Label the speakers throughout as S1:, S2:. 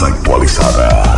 S1: más actualizada.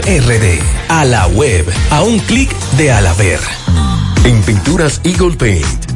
S2: RD. A la web, a un clic de Alaver.
S3: En Pinturas Eagle Paint,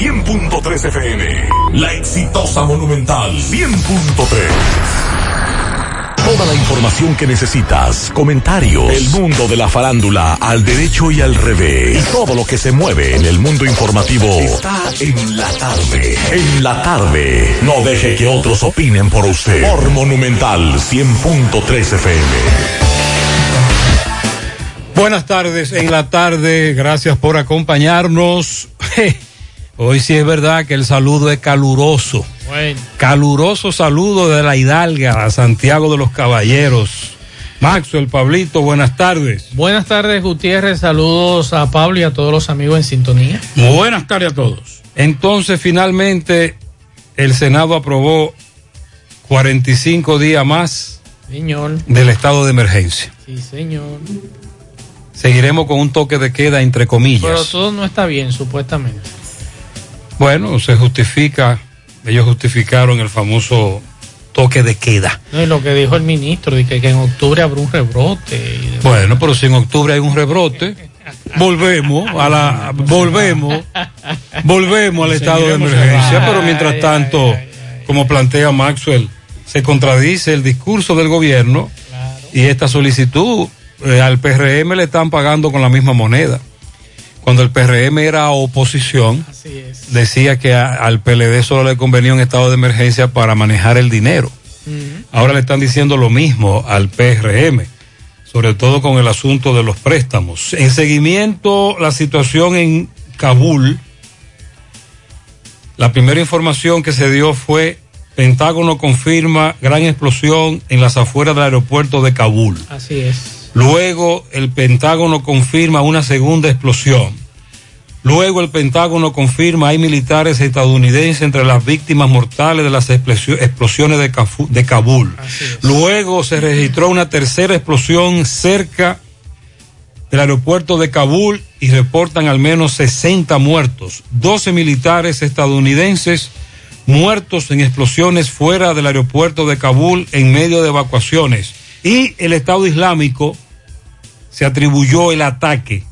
S1: 100.3 FM. La exitosa Monumental 100.3. Toda la información que necesitas, comentarios, el mundo de la farándula al derecho y al revés, y todo lo que se mueve en el mundo informativo está en la tarde. En la tarde. No deje que otros opinen por usted. Por Monumental 100.3 FM.
S4: Buenas tardes en la tarde, gracias por acompañarnos. Hoy sí es verdad que el saludo es caluroso.
S5: Bueno.
S4: Caluroso saludo de la Hidalga a Santiago de los Caballeros. Maxwell, Pablito, buenas tardes.
S5: Buenas tardes, Gutiérrez. Saludos a Pablo y a todos los amigos en sintonía.
S4: Buenas tardes a todos. Entonces, finalmente, el Senado aprobó 45 días más
S5: Señor.
S4: del estado de emergencia.
S5: Sí, señor.
S4: Seguiremos con un toque de queda, entre comillas.
S5: Pero todo no está bien, supuestamente.
S4: Bueno, se justifica, ellos justificaron el famoso toque de queda.
S5: No, y lo que dijo el ministro, de que, que en octubre habrá un rebrote. y.
S4: Bueno, pero si en octubre hay un rebrote, volvemos a la, volvemos, volvemos al estado de emergencia, pero mientras tanto, como plantea Maxwell, se contradice el discurso del gobierno y esta solicitud eh, al PRM le están pagando con la misma moneda. Cuando el PRM era oposición, decía que a- al PLD solo le convenía un estado de emergencia para manejar el dinero. Ahora le están diciendo lo mismo al PRM, sobre todo con el asunto de los préstamos. En seguimiento, la situación en Kabul, la primera información que se dio fue Pentágono confirma gran explosión en las afueras del aeropuerto de Kabul.
S5: Así es.
S4: Luego el Pentágono confirma una segunda explosión. Luego el Pentágono confirma hay militares estadounidenses entre las víctimas mortales de las explosio- explosiones de, Cafu- de Kabul. Luego se registró una tercera explosión cerca del aeropuerto de Kabul y reportan al menos 60 muertos. 12 militares estadounidenses muertos en explosiones fuera del aeropuerto de Kabul en medio de evacuaciones. Y el Estado Islámico se atribuyó el ataque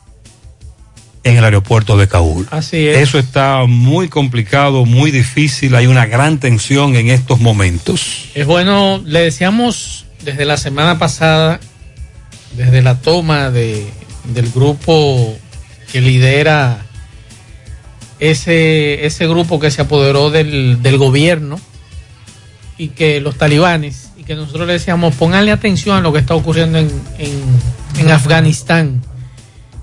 S4: en el aeropuerto de Kabul.
S5: Así es.
S4: Eso está muy complicado, muy difícil, hay una gran tensión en estos momentos.
S5: Es bueno, le decíamos desde la semana pasada, desde la toma de, del grupo que lidera ese, ese grupo que se apoderó del, del gobierno y que los talibanes, que nosotros le decíamos, pónganle atención a lo que está ocurriendo en, en, en Afganistán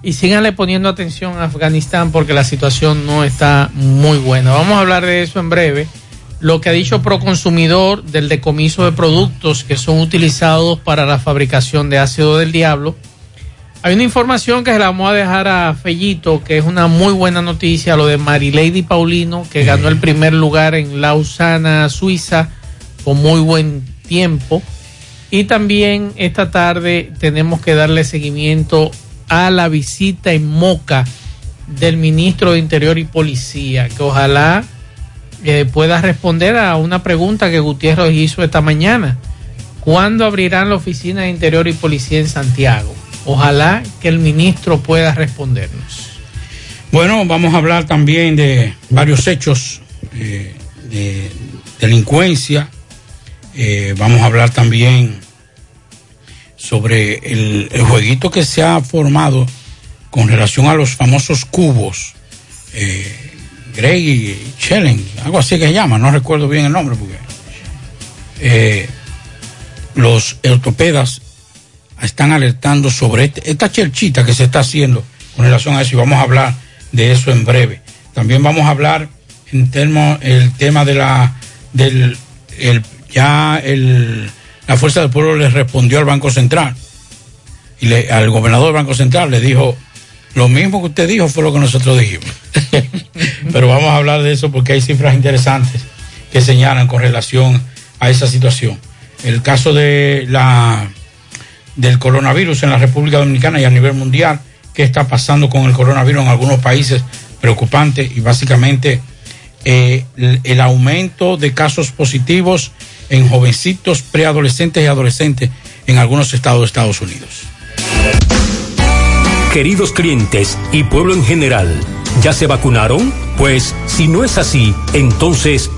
S5: y síganle poniendo atención a Afganistán porque la situación no está muy buena. Vamos a hablar de eso en breve. Lo que ha dicho Proconsumidor del decomiso de productos que son utilizados para la fabricación de ácido del diablo. Hay una información que se la vamos a dejar a Fellito, que es una muy buena noticia, lo de Marilady Paulino, que ganó el primer lugar en Lausana, Suiza, con muy buen tiempo. Y también esta tarde tenemos que darle seguimiento a la visita en Moca del ministro de Interior y Policía, que ojalá eh, pueda responder a una pregunta que Gutiérrez hizo esta mañana. ¿Cuándo abrirán la oficina de Interior y Policía en Santiago? Ojalá que el ministro pueda respondernos.
S6: Bueno, vamos a hablar también de varios hechos eh, de delincuencia. Eh, vamos a hablar también sobre el, jueguito que se ha formado con relación a los famosos cubos. Eh, Grey Challenge, algo así que se llama, no recuerdo bien el nombre porque eh, los ortopedas están alertando sobre este, esta chelchita que se está haciendo con relación a eso y vamos a hablar de eso en breve. También vamos a hablar en termo, el tema de la del el, ya el la Fuerza del Pueblo le respondió al Banco Central y le, al gobernador del Banco Central le dijo, lo mismo que usted dijo fue lo que nosotros dijimos. Pero vamos a hablar de eso porque hay cifras interesantes que señalan con relación a esa situación. El caso de la del coronavirus en la República Dominicana y a nivel mundial, qué está pasando con el coronavirus en algunos países preocupante y básicamente eh, el, el aumento de casos positivos en jovencitos, preadolescentes y adolescentes en algunos estados de Estados Unidos.
S7: Queridos clientes y pueblo en general, ¿ya se vacunaron? Pues si no es así, entonces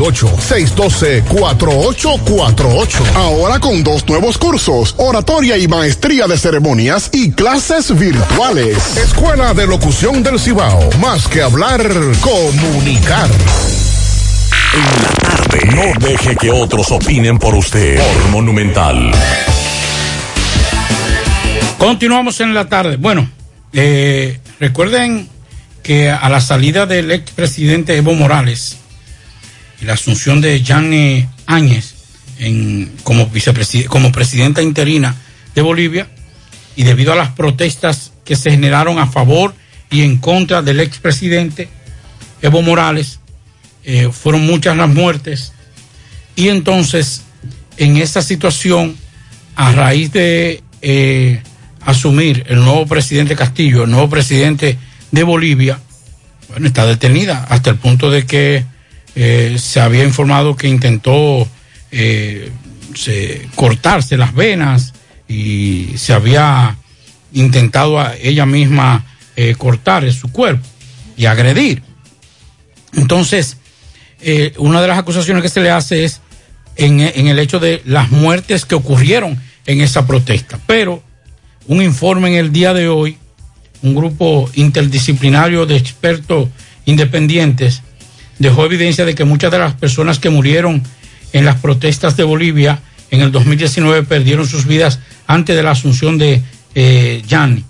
S8: 612-4848. Ahora con dos nuevos cursos, oratoria y maestría de ceremonias y clases virtuales. Escuela de Locución del Cibao. Más que hablar, comunicar.
S1: En la tarde. No deje que otros opinen por usted. Por Monumental.
S6: Continuamos en la tarde. Bueno, eh, recuerden que a la salida del expresidente Evo Morales, la asunción de Gianni Áñez como, como presidenta interina de Bolivia y debido a las protestas que se generaron a favor y en contra del expresidente Evo Morales, eh, fueron muchas las muertes. Y entonces en esta situación, a raíz de eh, asumir el nuevo presidente Castillo, el nuevo presidente de Bolivia, bueno, está detenida hasta el punto de que eh, se había informado que intentó eh, cortarse las venas y se había intentado a ella misma eh, cortar su cuerpo y agredir. Entonces, una de las acusaciones que se le hace es en, en el hecho de las muertes que ocurrieron en esa protesta. Pero un informe en el día de hoy, un grupo interdisciplinario de expertos independientes dejó evidencia de que muchas de las personas que murieron en las protestas de Bolivia en el 2019 perdieron sus vidas antes de la asunción de eh, Gianni.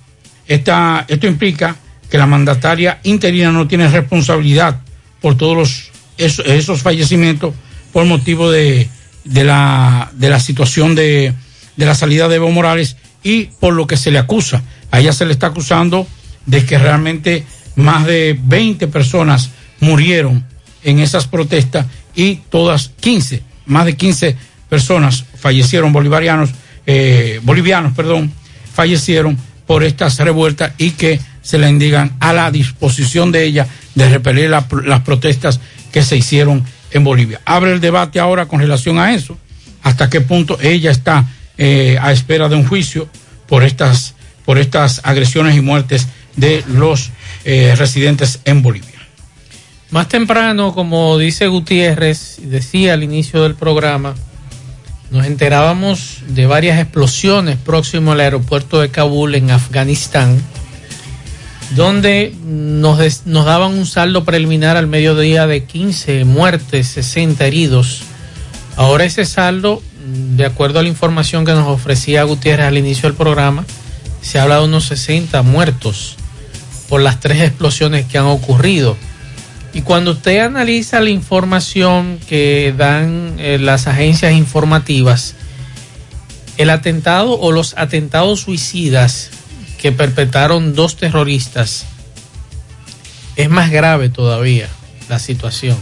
S6: esto implica que la mandataria interina no tiene responsabilidad por todos los, esos, fallecimientos por motivo de, la, de la situación de, de la salida de Evo Morales y por lo que se le acusa. A ella se le está acusando de que realmente más de 20 personas murieron en esas protestas y todas 15, más de 15 personas fallecieron bolivarianos, eh, bolivianos, perdón, fallecieron por estas revueltas y que se le indigan a la disposición de ella de repeler las protestas que se hicieron en Bolivia. Abre el debate ahora con relación a eso, hasta qué punto ella está eh, a espera de un juicio por estas, por estas agresiones y muertes de los eh, residentes en Bolivia.
S5: Más temprano, como dice Gutiérrez, decía al inicio del programa, nos enterábamos de varias explosiones próximo al aeropuerto de Kabul en Afganistán, donde nos, nos daban un saldo preliminar al mediodía de 15 muertes, 60 heridos. Ahora ese saldo, de acuerdo a la información que nos ofrecía Gutiérrez al inicio del programa, se habla de unos 60 muertos por las tres explosiones que han ocurrido. Y cuando usted analiza la información que dan eh, las agencias informativas, el atentado o los atentados suicidas que perpetraron dos terroristas, es más grave todavía la situación.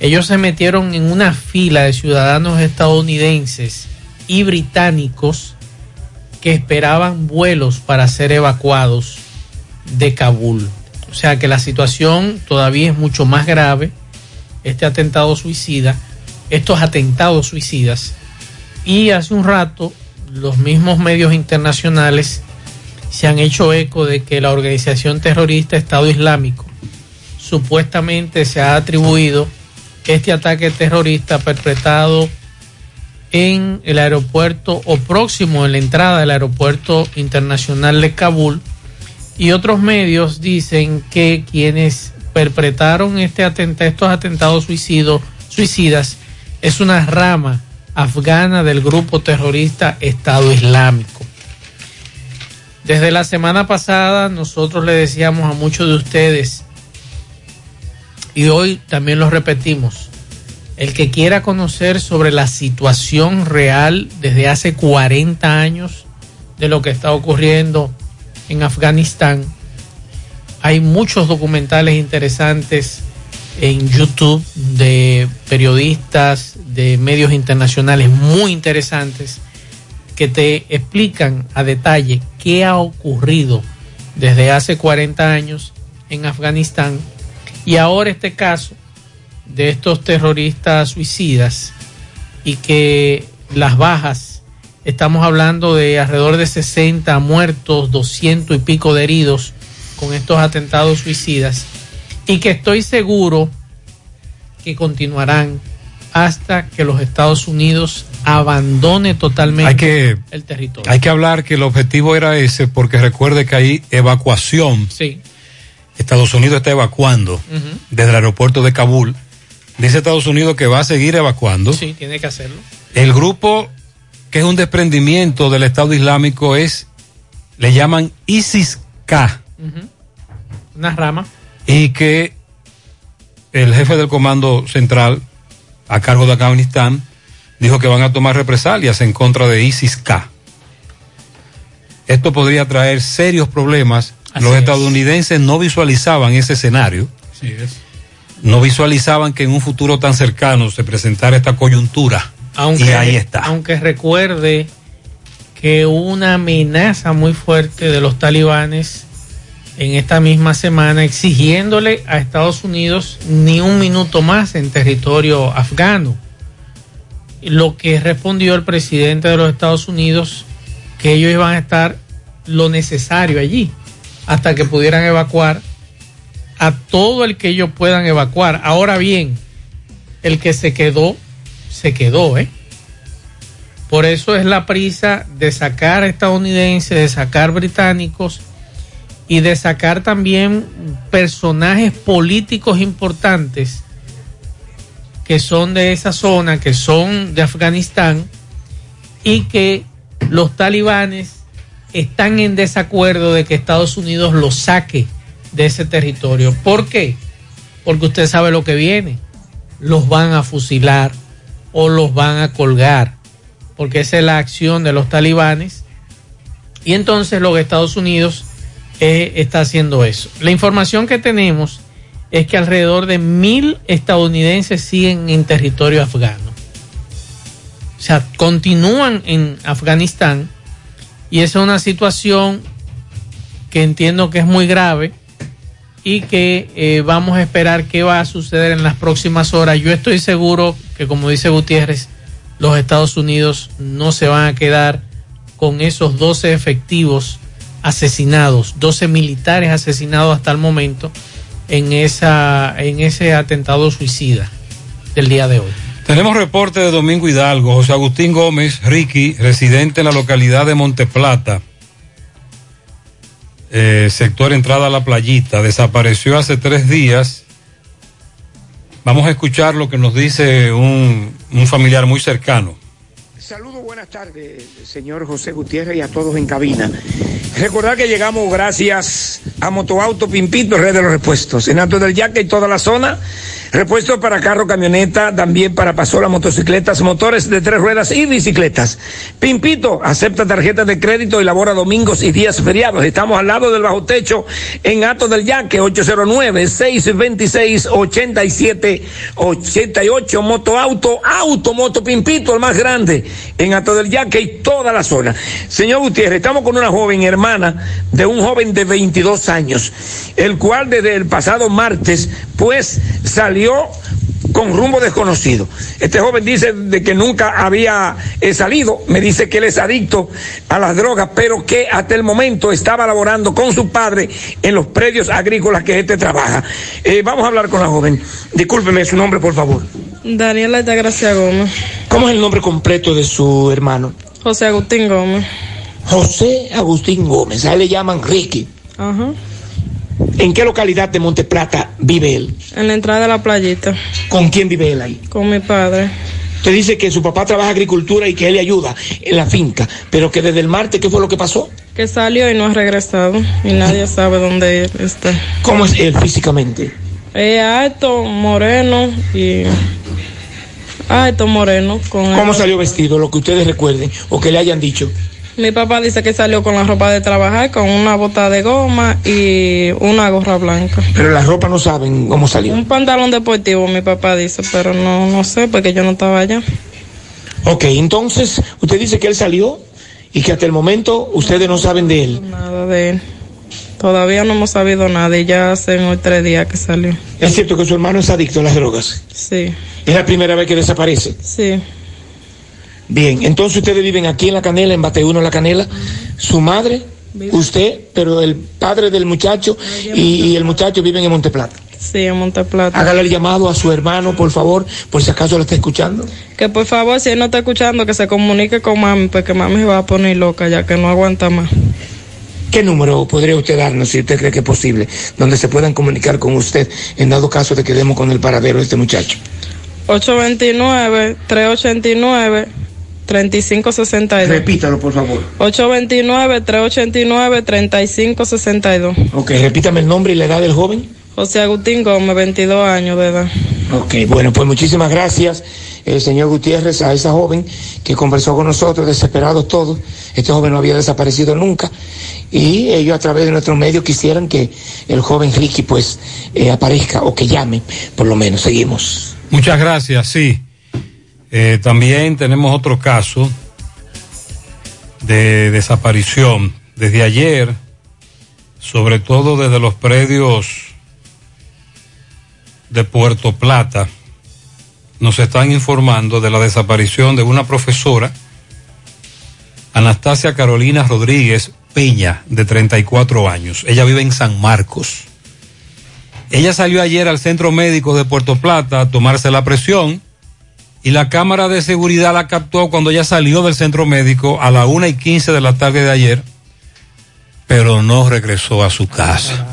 S5: Ellos se metieron en una fila de ciudadanos estadounidenses y británicos que esperaban vuelos para ser evacuados de Kabul. O sea que la situación todavía es mucho más grave. Este atentado suicida, estos atentados suicidas Y hace un rato los mismos medios internacionales se han hecho eco de que la organización terrorista Estado Islámico supuestamente se ha atribuido este ataque terrorista perpetrado en el aeropuerto o próximo en la entrada del aeropuerto internacional de Kabul y otros medios dicen que quienes perpetraron este estos atentados suicidas es una rama afgana del grupo terrorista Estado Islámico. Desde la semana pasada nosotros le decíamos a muchos de ustedes y hoy también lo repetimos, el que quiera conocer sobre la situación real desde hace 40 años de lo que está ocurriendo en Afganistán, hay muchos documentales interesantes en YouTube de periodistas, de medios internacionales muy interesantes que te explican a detalle qué ha ocurrido desde hace 40 años en Afganistán. Y ahora este caso de estos terroristas suicidas y que las bajas, estamos hablando de alrededor de 60 muertos, 200 y pico de heridos con estos atentados suicidas y que estoy seguro que continuarán hasta que los Estados Unidos abandone totalmente el territorio.
S4: Hay que hablar que el objetivo era ese porque recuerde que hay evacuación.
S5: Sí.
S4: Estados Unidos está evacuando desde el aeropuerto de Kabul. Dice Estados Unidos que va a seguir evacuando.
S5: Sí, tiene que hacerlo.
S4: El grupo que es un desprendimiento del Estado Islámico es, le llaman ISIS-K.
S5: Una rama.
S4: Y que el jefe del Comando Central a cargo de Afganistán dijo que van a tomar represalias en contra de ISIS-K. Esto podría traer serios problemas. Los estadounidenses no visualizaban ese escenario. No visualizaban que en un futuro tan cercano se presentara esta coyuntura.
S5: Aunque, y ahí está. Aunque recuerde que una amenaza muy fuerte de los talibanes en esta misma semana exigiéndole a Estados Unidos ni un minuto más en territorio afgano. Lo que respondió el presidente de los Estados Unidos, que ellos iban a estar lo necesario allí, hasta que pudieran evacuar a todo el que ellos puedan evacuar. Ahora bien, el que se quedó, se quedó, ¿eh? Por eso es la prisa de sacar estadounidenses, de sacar británicos y de sacar también personajes políticos importantes que son de esa zona, que son de Afganistán y que los talibanes están en desacuerdo de que Estados Unidos los saque de ese territorio. ¿Por qué? Porque usted sabe lo que viene. Los van a fusilar o los van a colgar, porque esa es la acción de los talibanes. Y entonces los Estados Unidos está haciendo eso. La información que tenemos es que alrededor de mil estadounidenses siguen en territorio afgano. O sea, continúan en Afganistán y esa es una situación que entiendo que es muy grave y que eh, vamos a esperar qué va a suceder en las próximas horas. Yo estoy seguro que, como dice Gutiérrez, los Estados Unidos no se van a quedar con esos 12 efectivos asesinados, 12 militares asesinados hasta el momento en, esa, en ese atentado suicida del día de hoy.
S4: Tenemos reporte de Domingo Hidalgo, José Agustín Gómez, Ricky, residente en la localidad de Monteplata, eh, sector entrada a la playita, desapareció hace tres días. Vamos a escuchar lo que nos dice un, un familiar muy cercano.
S9: Saludos, buenas tardes, señor José Gutiérrez y a todos en cabina. Recordar que llegamos gracias a Motoauto Pimpito, red de los repuestos. En Alto del Yaque y toda la zona Repuesto para carro, camioneta, también para pasola, motocicletas, motores de tres ruedas y bicicletas. Pimpito, acepta tarjetas de crédito y labora domingos y días feriados. Estamos al lado del bajo techo en Ato del Yaque, 809-626-8788. Moto Auto, Auto, Moto Pimpito, el más grande en Ato del Yaque y toda la zona. Señor Gutiérrez, estamos con una joven hermana de un joven de 22 años, el cual desde el pasado martes, pues salió con rumbo desconocido. Este joven dice de que nunca había eh, salido, me dice que él es adicto a las drogas, pero que hasta el momento estaba laborando con su padre en los predios agrícolas que este trabaja. Eh, vamos a hablar con la joven. Discúlpeme su nombre, por favor.
S10: Daniela de Gracia Gómez.
S9: ¿Cómo es el nombre completo de su hermano?
S10: José Agustín Gómez.
S9: José Agustín Gómez, a él le llaman Ricky.
S10: Ajá.
S9: ¿En qué localidad de Monteplata vive él?
S10: En la entrada de la playita.
S9: ¿Con quién vive él ahí?
S10: Con mi padre.
S9: Usted dice que su papá trabaja agricultura y que él le ayuda en la finca, pero que desde el martes, ¿qué fue lo que pasó?
S10: Que salió y no ha regresado. Y nadie sabe dónde él está.
S9: ¿Cómo es él físicamente?
S10: Es alto, moreno y. Alto, moreno. Con
S9: ¿Cómo
S10: el-
S9: salió vestido? Lo que ustedes recuerden o que le hayan dicho.
S10: Mi papá dice que salió con la ropa de trabajar, con una bota de goma y una gorra blanca.
S9: Pero la ropa no saben cómo salió.
S10: Un pantalón deportivo, mi papá dice, pero no, no sé porque yo no estaba allá.
S9: Ok, entonces usted dice que él salió y que hasta el momento ustedes no saben de él.
S10: Nada de él. Todavía no hemos sabido nada y ya hace hoy tres días que salió.
S9: ¿Es cierto que su hermano es adicto a las drogas?
S10: Sí,
S9: ¿Es la primera vez que desaparece?
S10: sí.
S9: Bien, entonces ustedes viven aquí en La Canela, en Bateuno La Canela. Su madre, usted, pero el padre del muchacho y, y el muchacho viven en Monteplata.
S10: Sí, en Monteplata.
S9: Hágale el llamado a su hermano, por favor, por si acaso lo está escuchando.
S10: Que por favor, si él no está escuchando, que se comunique con mami, porque mami se va a poner loca ya que no aguanta más.
S9: ¿Qué número podría usted darnos, si usted cree que es posible, donde se puedan comunicar con usted en dado caso de que demos con el paradero de este muchacho?
S10: 829-389-3562.
S9: Repítalo, por favor.
S10: 829-389-3562.
S9: Ok, repítame el nombre y la edad del joven.
S10: José Agustín Gómez, 22 años de edad.
S9: Ok, bueno, pues muchísimas gracias, el señor Gutiérrez, a esa joven que conversó con nosotros, desesperados todos. Este joven no había desaparecido nunca. Y ellos a través de nuestros medios quisieran que el joven Ricky pues eh, aparezca o que llame, por lo menos. Seguimos.
S4: Muchas gracias, sí. Eh, también tenemos otro caso de desaparición desde ayer, sobre todo desde los predios de Puerto Plata. Nos están informando de la desaparición de una profesora, Anastasia Carolina Rodríguez Peña, de 34 años. Ella vive en San Marcos. Ella salió ayer al centro médico de Puerto Plata a tomarse la presión y la cámara de seguridad la captó cuando ella salió del centro médico a la una y quince de la tarde de ayer, pero no regresó a su casa.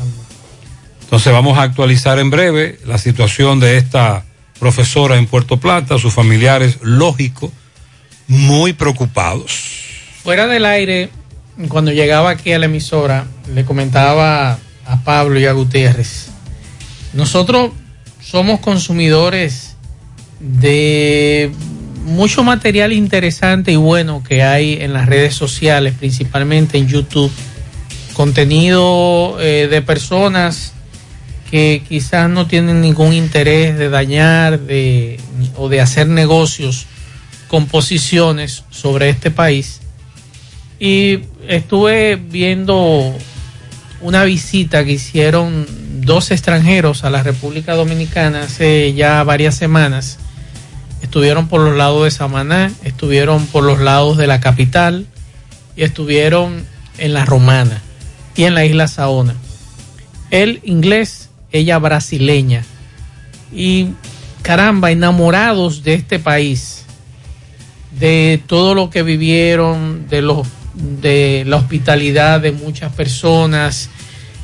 S4: Entonces vamos a actualizar en breve la situación de esta profesora en Puerto Plata, sus familiares, lógico, muy preocupados.
S5: Fuera del aire, cuando llegaba aquí a la emisora, le comentaba a Pablo y a Gutiérrez, nosotros somos consumidores de mucho material interesante y bueno que hay en las redes sociales, principalmente en YouTube, contenido eh, de personas que quizás no tienen ningún interés de dañar de, o de hacer negocios con posiciones sobre este país. Y estuve viendo una visita que hicieron dos extranjeros a la República Dominicana hace ya varias semanas. Estuvieron por los lados de Samaná, estuvieron por los lados de la capital y estuvieron en la Romana y en la isla Saona. Él inglés, ella brasileña. Y caramba, enamorados de este país, de todo lo que vivieron, de los de la hospitalidad de muchas personas,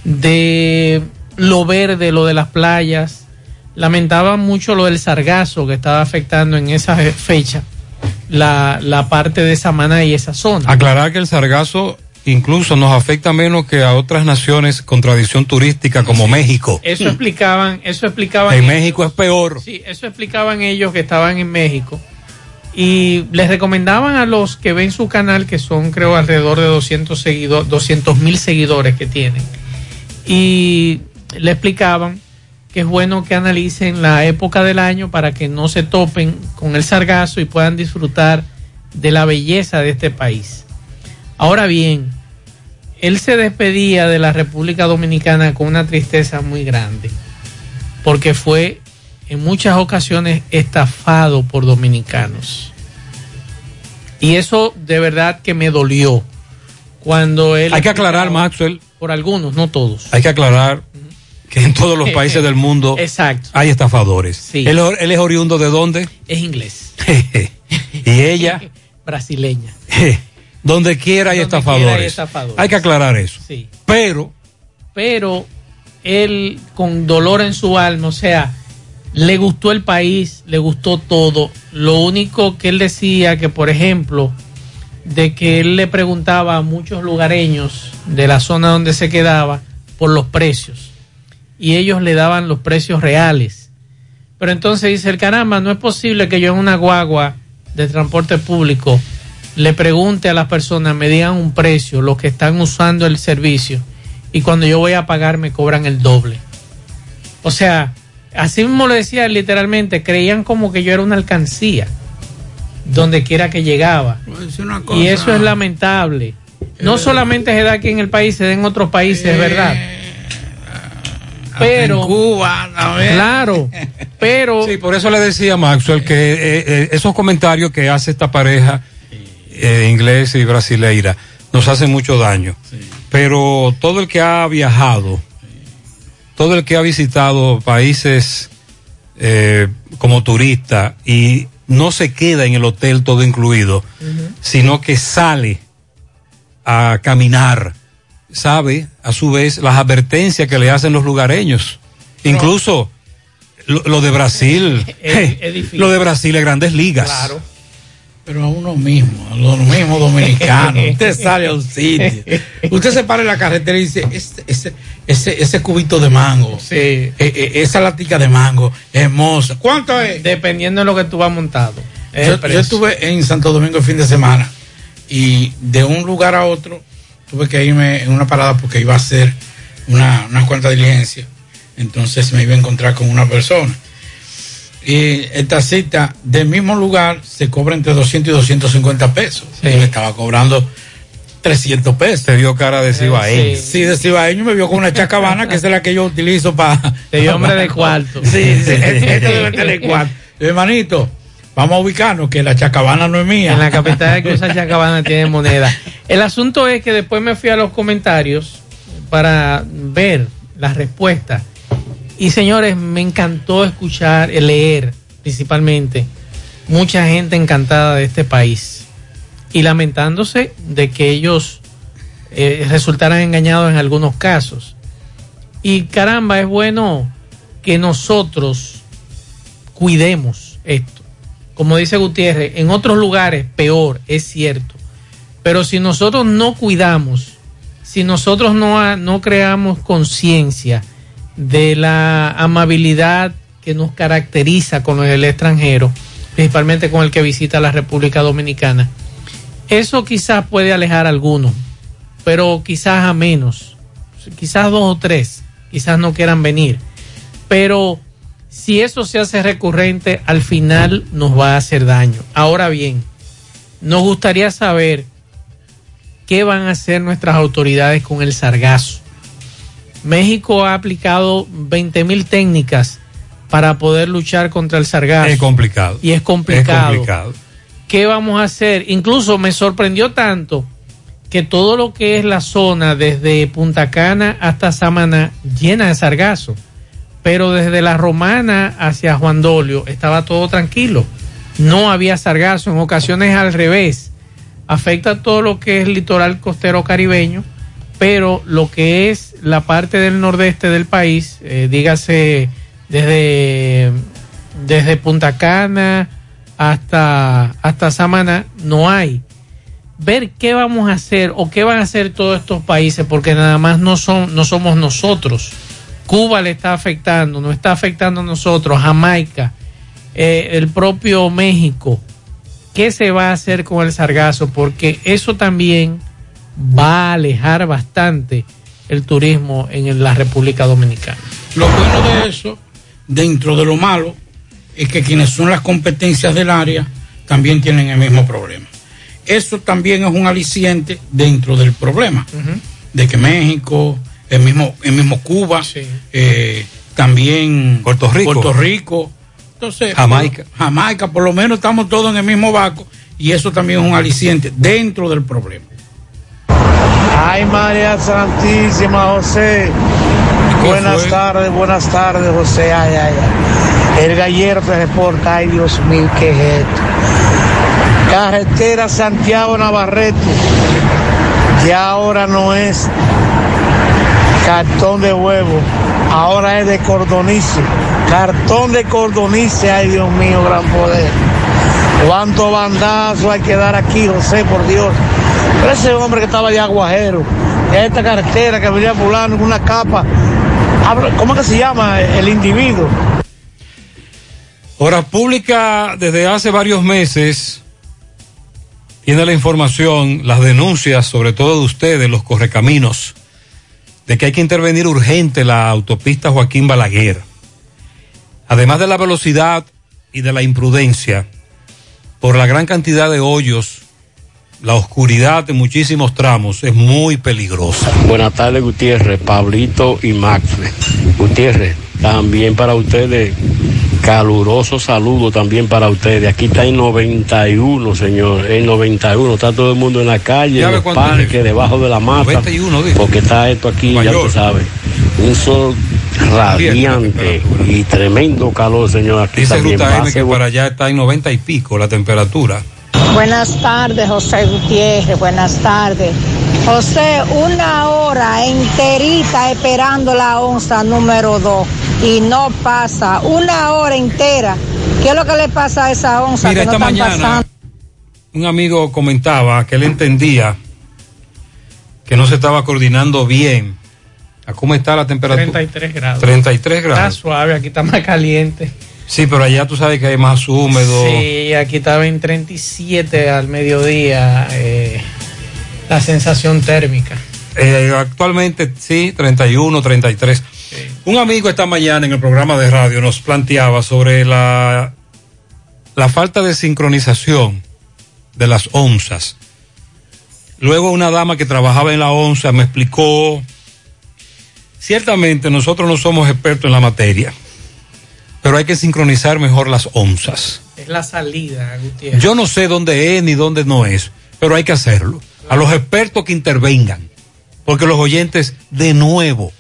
S5: de lo verde, lo de las playas. Lamentaban mucho lo del sargazo que estaba afectando en esa fecha la, la parte de Samaná y esa zona.
S4: Aclarar que el sargazo incluso nos afecta menos que a otras naciones con tradición turística como México.
S5: Eso explicaban, eso explicaban.
S4: En
S5: ellos.
S4: México es peor.
S5: Sí, eso explicaban ellos que estaban en México. Y les recomendaban a los que ven su canal, que son creo alrededor de 200 seguidores, 200 mil seguidores que tienen. Y le explicaban que es bueno que analicen la época del año para que no se topen con el sargazo y puedan disfrutar de la belleza de este país. Ahora bien, él se despedía de la República Dominicana con una tristeza muy grande, porque fue en muchas ocasiones estafado por dominicanos. Y eso de verdad que me dolió cuando él...
S4: Hay que aclarar, Maxwell.
S5: Por algunos, no todos.
S4: Hay que aclarar que en todos los países del mundo
S5: Exacto.
S4: hay estafadores. Él, él es oriundo de dónde?
S5: Es inglés.
S4: y ella,
S5: Brasileña.
S4: donde quiera hay
S5: Donde
S4: estafadores.
S5: quiera hay estafadores.
S4: Hay que aclarar eso.
S5: Sí.
S4: Pero
S5: Pero él con dolor en su alma, o sea, le gustó el país, le gustó todo. Lo único que él decía que, por ejemplo, de que él le preguntaba a muchos lugareños de la zona donde se quedaba por los precios. Y ellos le daban los precios reales. Pero entonces dice el caramba, no es posible que yo en una guagua de transporte público le pregunte a las personas, me digan un precio, los que están usando el servicio, y cuando yo voy a pagar me cobran el doble. O sea, así mismo lo decía literalmente, creían como que yo era una alcancía, donde quiera que llegaba. Y eso es lamentable. No solamente se da aquí en el país, se da en otros países, es verdad. Pero,
S6: Cuba,
S5: claro, pero...
S4: Sí, por eso le decía a Maxwell que eh, eh, esos comentarios que hace esta pareja eh, inglesa y brasileira nos hacen mucho daño. Pero todo el que ha viajado, todo el que ha visitado países eh, como turista y no se queda en el hotel todo incluido, sino que sale a caminar, sabe a su vez las advertencias que le hacen los lugareños. Incluso lo, lo de Brasil,
S5: Es-
S4: lo de Brasil es grandes ligas.
S5: Claro.
S6: Pero a uno mismo, a los mismos dominicanos. Usted sale a un sitio. Usted se para en la carretera y dice, ese, ese, ese, ese cubito de mango, eh, eh, esa latica de mango, hermosa. ¿Cuánto es?
S5: Dependiendo de lo que tú vas montado. Es
S6: Yo, yo estuve en Santo Domingo el fin de semana y de un lugar a otro tuve que irme en una parada porque iba a hacer una, unas cuantas diligencias. Entonces me iba a encontrar con una persona. Y esta cita del mismo lugar se cobra entre 200 y 250 pesos. Y me estaba cobrando 300 pesos.
S4: Te dio cara de cibaeño.
S6: Sí, de cibaeño me vio con una chacabana que es la que yo utilizo para...
S5: Te dio hombre de cuarto.
S6: Sí, sí, este debe tener cuarto. Hermanito, vamos a ubicarnos que la chacabana no es mía.
S5: En la capital de Cruz Chacabana tiene moneda. El asunto es que después me fui a los comentarios para ver las respuestas. Y señores, me encantó escuchar, eh, leer principalmente, mucha gente encantada de este país y lamentándose de que ellos eh, resultaran engañados en algunos casos. Y caramba, es bueno que nosotros cuidemos esto. Como dice Gutiérrez, en otros lugares peor, es cierto. Pero si nosotros no cuidamos, si nosotros no, no creamos conciencia de la amabilidad que nos caracteriza con el extranjero, principalmente con el que visita la República Dominicana, eso quizás puede alejar a algunos, pero quizás a menos, quizás dos o tres, quizás no quieran venir. Pero si eso se hace recurrente, al final nos va a hacer daño. Ahora bien, nos gustaría saber qué van a hacer nuestras autoridades con el sargazo. México ha aplicado 20 mil técnicas para poder luchar contra el sargazo.
S4: Es complicado.
S5: Y es complicado.
S4: Es complicado.
S5: ¿Qué vamos a hacer? Incluso me sorprendió tanto que todo lo que es la zona desde Punta Cana hasta Samaná llena de sargazo. Pero desde la Romana hacia Juan Dolio estaba todo tranquilo. No había sargazo, en ocasiones al revés. Afecta todo lo que es litoral costero caribeño, pero lo que es la parte del nordeste del país, eh, dígase desde, desde Punta Cana hasta, hasta Samaná, no hay. Ver qué vamos a hacer o qué van a hacer todos estos países, porque nada más no, son, no somos nosotros. Cuba le está afectando, nos está afectando a nosotros, Jamaica, eh, el propio México. ¿Qué se va a hacer con el sargazo? Porque eso también va a alejar bastante el turismo en la República Dominicana.
S6: Lo bueno de eso, dentro de lo malo, es que quienes son las competencias del área también tienen el mismo problema. Eso también es un aliciente dentro del problema, de que México, el mismo, el mismo Cuba, eh, también
S4: Puerto Rico.
S6: Puerto Rico Entonces,
S4: Jamaica.
S6: por- Jamaica, por lo menos estamos todos en el mismo barco y eso también es un aliciente dentro del problema.
S11: Ay, María Santísima, José. Buenas tardes, buenas tardes, José. Ay, ay, ay. El gallero te reporta. Ay, Dios mío, ¿qué es esto? Carretera Santiago Navarrete. Ya ahora no es cartón de huevo. Ahora es de cordonice. Cartón de cordonice. Ay, Dios mío, gran poder. ¿Cuánto bandazo hay que dar aquí, José, por Dios? Pero ese hombre que estaba de aguajero, esta carretera que venía fulano con una capa, ¿cómo que se llama el individuo?
S4: Hora Pública desde hace varios meses tiene la información, las denuncias, sobre todo de ustedes, los correcaminos, de que hay que intervenir urgente la autopista Joaquín Balaguer. Además de la velocidad y de la imprudencia, por la gran cantidad de hoyos, la oscuridad de muchísimos tramos es muy peligrosa.
S12: Buenas tardes, Gutiérrez, Pablito y Max. Gutiérrez, también para ustedes, caluroso saludo también para ustedes. Aquí está en 91, señor, en 91. Está todo el mundo en la calle, en los parques, debajo de la mata.
S4: 91, dijo.
S12: porque está esto aquí, ya tú sabes. Un sol radiante y tremendo calor, señor. Aquí
S4: Dice
S12: también.
S4: Ruta M que para allá está en 90 y pico la temperatura.
S13: Buenas tardes, José Gutiérrez. Buenas tardes. José, una hora enterita esperando la onza número 2 y no pasa. Una hora entera. ¿Qué es lo que le pasa a esa onza
S4: Mira,
S13: que no
S4: esta
S13: están
S4: mañana
S13: pasando?
S4: un amigo comentaba que él entendía que no se estaba coordinando bien. ¿A cómo está la temperatura?
S5: 33 grados.
S4: 33
S5: Está
S4: grados.
S5: suave, aquí está más caliente.
S4: Sí, pero allá tú sabes que hay más húmedo.
S5: Sí, aquí estaba en 37 al mediodía eh, la sensación térmica.
S4: Eh, actualmente sí, 31, 33. Un amigo esta mañana en el programa de radio nos planteaba sobre la, la falta de sincronización de las onzas. Luego una dama que trabajaba en la onza me explicó, ciertamente nosotros no somos expertos en la materia, pero hay que sincronizar mejor las onzas.
S5: Es la salida, Gutiérrez.
S4: Yo no sé dónde es ni dónde no es, pero hay que hacerlo. A los expertos que intervengan, porque los oyentes de nuevo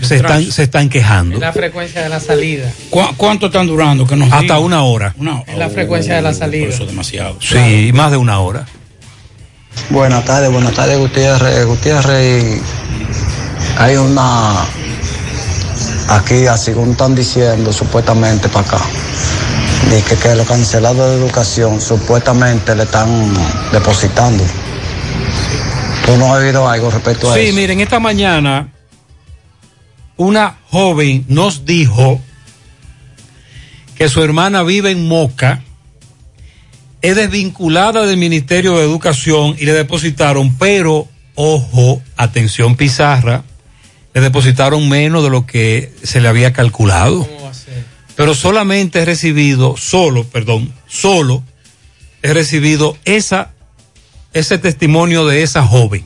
S4: se están, se están quejando.
S5: Es la frecuencia de la salida.
S6: ¿Cu- ¿Cuánto están durando? Que nos
S4: Hasta
S6: digan?
S4: una hora.
S6: Una-
S5: Es la frecuencia de la salida.
S6: Eso es demasiado.
S4: Sí, más de una hora.
S14: Buenas tardes, buenas tardes Gutiérrez. Gutiérrez, hay una, aquí así como están diciendo supuestamente para acá, de que, que los cancelados de educación supuestamente le están depositando. ¿Tú no has oído algo respecto a
S4: Sí,
S14: eso?
S4: miren, esta mañana una joven nos dijo que su hermana vive en Moca, es desvinculada del Ministerio de Educación y le depositaron, pero, ojo, atención Pizarra, le depositaron menos de lo que se le había calculado. Pero solamente he recibido, solo, perdón, solo he recibido esa, ese testimonio de esa joven,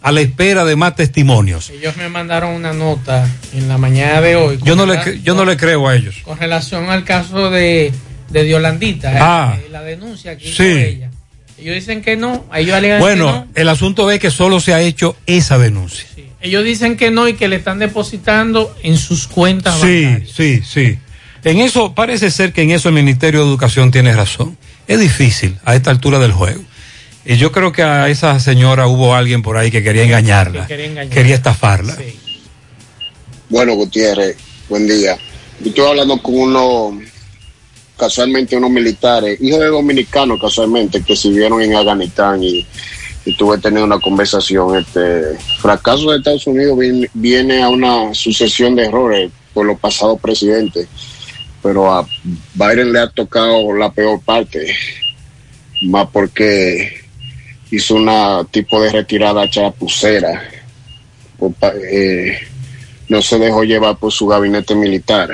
S4: a la espera de más testimonios.
S5: Ellos me mandaron una nota en la mañana de hoy.
S4: Yo no le, yo no le creo a ellos.
S5: Con relación al caso de, de Diolandita, eh,
S4: Ah.
S5: eh, la denuncia que hizo
S4: Sí.
S5: ella. Ellos dicen que no, ellos alegan que
S4: Bueno,
S5: no.
S4: el asunto es que solo se ha hecho esa denuncia.
S5: Ellos dicen que no y que le están depositando en sus cuentas
S4: Sí,
S5: bancarias.
S4: sí, sí. En eso, parece ser que en eso el Ministerio de Educación tiene razón. Es difícil a esta altura del juego. Y yo creo que a esa señora hubo alguien por ahí que quería engañarla,
S5: Que quería engañarla.
S4: quería estafarla.
S15: Bueno, Gutiérrez, buen día. Yo estoy hablando con unos, casualmente unos militares, hijos de dominicanos casualmente, que sirvieron en Afganistán y, y tuve tenido una conversación. Este fracaso de Estados Unidos viene, viene a una sucesión de errores por los pasados presidentes, pero a Biden le ha tocado la peor parte, más porque hizo una tipo de retirada chapucera. eh, no se dejó llevar por su gabinete militar.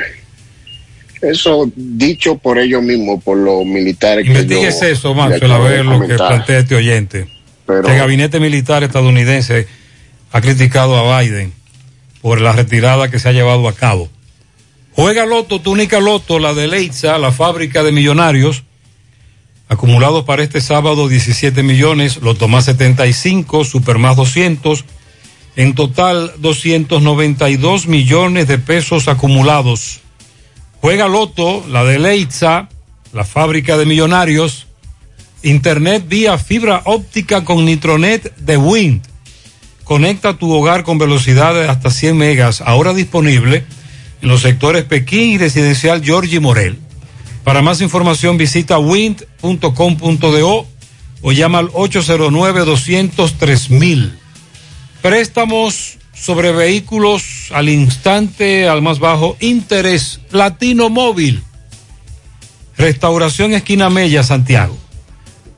S15: Eso dicho por ellos mismos, por los militares que yo
S4: Investiguese eso, Maxwell, a ver lo que plantea este oyente. El gabinete militar estadounidense ha criticado a Biden por la retirada que se ha llevado a cabo. Juega Loto, túnica Loto, la de Leitza, la fábrica de millonarios. Acumulados para este sábado 17 millones, Loto más 75, Super más 200. En total 292 millones de pesos acumulados. Juega Loto, la de Leitza, la fábrica de millonarios. Internet vía fibra óptica con Nitronet de Wind. Conecta tu hogar con velocidad de hasta 100 megas, ahora disponible en los sectores Pekín y residencial Georgie Morel. Para más información visita wind.com.do o llama al 809-203 Préstamos sobre vehículos al instante, al más bajo interés. Latino Móvil. Restauración Esquina Mella, Santiago.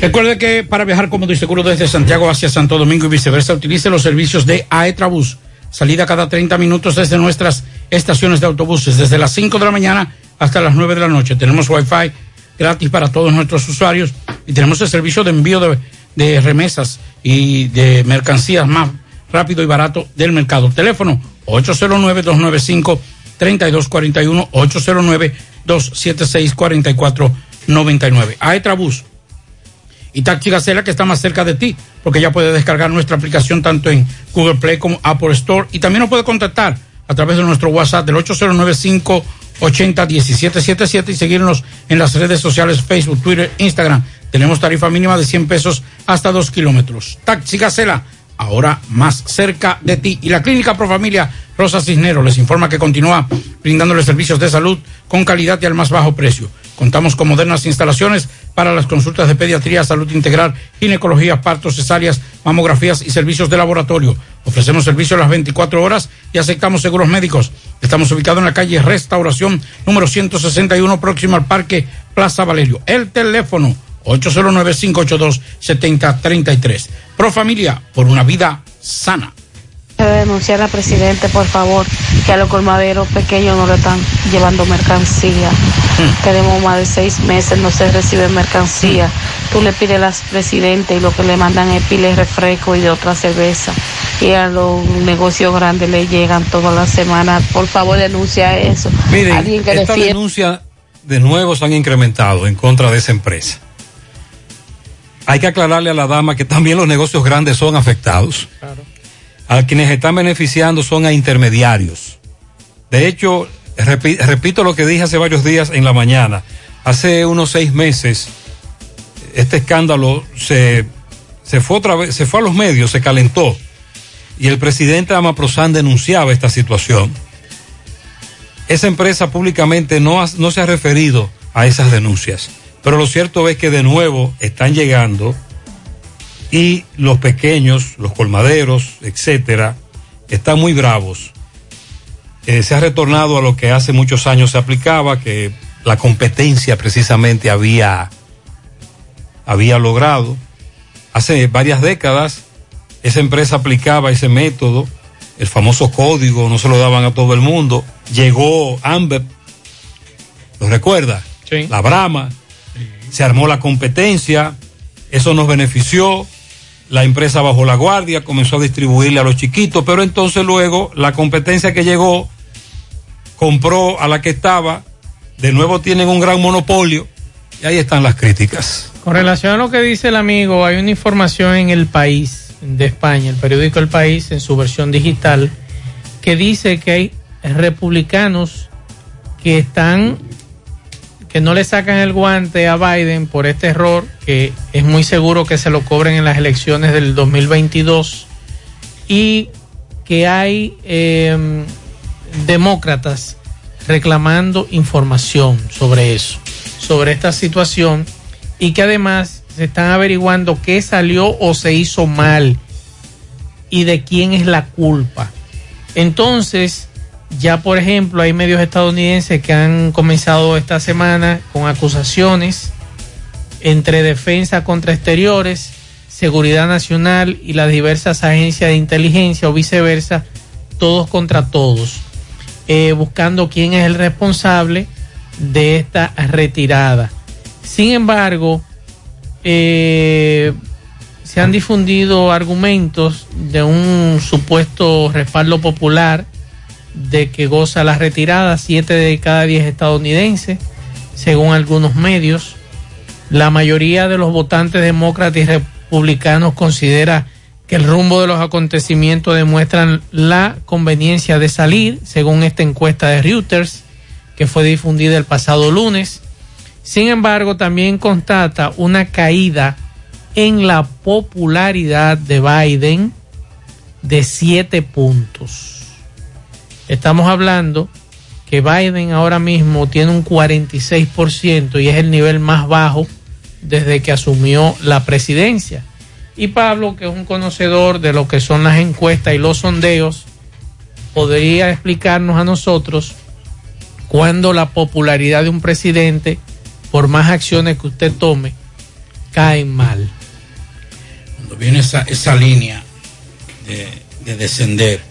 S6: Recuerde que para viajar cómodo y seguro desde Santiago hacia Santo Domingo y viceversa, utilice los servicios de Aetrabús. Salida cada 30 minutos desde nuestras estaciones de autobuses, desde las 5 de la mañana hasta las 9 de la noche. Tenemos Wi-Fi gratis para todos nuestros usuarios y tenemos el servicio de envío de, de remesas y de mercancías más rápido y barato del mercado. Teléfono 809-295-3241, 809-276-4499. Aetrabús y Taxi Gacela que está más cerca de ti, porque ya puede descargar nuestra aplicación tanto en Google Play como Apple Store y también nos puede contactar a través de nuestro WhatsApp del 809 80 1777 y seguirnos en las redes sociales Facebook, Twitter, Instagram. Tenemos tarifa mínima de 100 pesos hasta 2 kilómetros. Taxi Gacela, ahora más cerca de ti. Y la Clínica Profamilia Rosa Cisnero les informa que continúa brindándoles servicios de salud con calidad y al más bajo precio. Contamos con modernas instalaciones para las consultas de pediatría, salud integral, ginecología, partos, cesáreas, mamografías y servicios de laboratorio. Ofrecemos servicios las 24 horas y aceptamos seguros médicos. Estamos ubicados en la calle Restauración número 161 próximo al Parque Plaza Valerio. El teléfono 809-582-7033. Pro Familia, por una vida sana
S10: denunciar al presidente, por favor, que a los colmaderos pequeños no le están llevando mercancía. Tenemos más de seis meses, no se recibe mercancía. Tú le pides al presidente y lo que le mandan es pile refresco y de otra cerveza. Y a los negocios grandes le llegan todas las semanas. Por favor, denuncia eso.
S4: Miren, esta denuncia de nuevo se han incrementado en contra de esa empresa. Hay que aclararle a la dama que también los negocios grandes son afectados. Claro a quienes están beneficiando son a intermediarios. De hecho, repito lo que dije hace varios días en la mañana. Hace unos seis meses, este escándalo se, se fue otra vez, se fue a los medios, se calentó. Y el presidente Amaprosan denunciaba esta situación. Esa empresa públicamente no, no se ha referido a esas denuncias. Pero lo cierto es que de nuevo están llegando y los pequeños, los colmaderos, etcétera, están muy bravos. Eh, se ha retornado a lo que hace muchos años se aplicaba, que la competencia precisamente había, había logrado. Hace varias décadas esa empresa aplicaba ese método, el famoso código, no se lo daban a todo el mundo. Llegó Amber, ¿lo recuerda? La Brama, se armó la competencia, eso nos benefició, la empresa bajó la guardia, comenzó a distribuirle a los chiquitos, pero entonces luego la competencia que llegó compró a la que estaba, de nuevo tienen un gran monopolio y ahí están las críticas.
S5: Con relación a lo que dice el amigo, hay una información en el país de España, el periódico El País, en su versión digital, que dice que hay republicanos que están que no le sacan el guante a Biden por este error, que es muy seguro que se lo cobren en las elecciones del 2022, y que hay em, demócratas reclamando información sobre eso, sobre esta situación, y que además se están averiguando qué salió o se hizo mal y de quién es la culpa. Entonces, Ya, por ejemplo, hay medios estadounidenses que han comenzado esta semana con acusaciones entre defensa contra exteriores, seguridad nacional y las diversas agencias de inteligencia o viceversa, todos contra todos, eh, buscando quién es el responsable de esta retirada. Sin embargo, eh, se han difundido argumentos de un supuesto respaldo popular de que goza la retirada, siete de cada diez estadounidenses, según algunos medios. La mayoría de los votantes demócratas y republicanos considera que el rumbo de los acontecimientos demuestran la conveniencia de salir, según esta encuesta de Reuters, que fue difundida el pasado lunes. Sin embargo, también constata una caída en la popularidad de Biden de siete puntos. Estamos hablando que Biden ahora mismo tiene un 46% y es el nivel más bajo desde que asumió la presidencia. Y Pablo, que es un conocedor de lo que son las encuestas y los sondeos, podría explicarnos a nosotros cuándo la popularidad de un presidente, por más acciones que usted tome, cae mal.
S6: Cuando viene esa, línea de, de descender,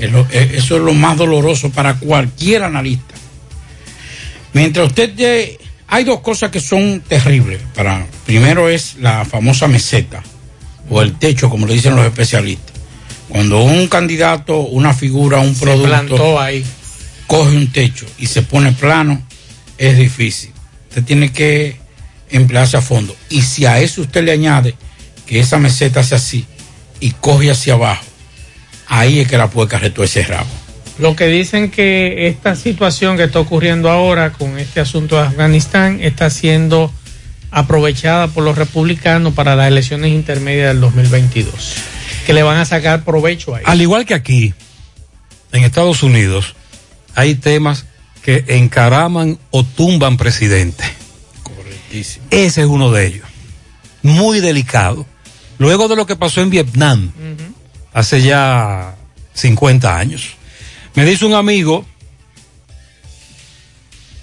S6: eso es lo más doloroso para cualquier analista. Mientras usted hay dos cosas que son terribles. Para, primero es la famosa meseta o el techo, como le dicen los especialistas. Cuando un candidato, una figura, un
S5: Se
S6: producto
S5: plantó ahí.
S6: coge un techo y se pone plano, es difícil. Usted tiene que emplearse a fondo. Y si a eso usted le añade que esa meseta hace así y coge hacia abajo, ahí es que la puerca retuerce el rabo.
S5: Lo que dicen que esta situación que está ocurriendo ahora con este asunto de Afganistán está siendo aprovechada por los republicanos para las elecciones intermedias del 2022, que le van a sacar provecho ahí.
S4: Al igual que aquí, en Estados Unidos, hay temas que encaraman o tumban presidente.
S6: Correctísimo.
S4: Ese es uno de ellos. Muy delicado. Luego de lo que pasó en Vietnam, hace ya 50 años. Me dice un amigo,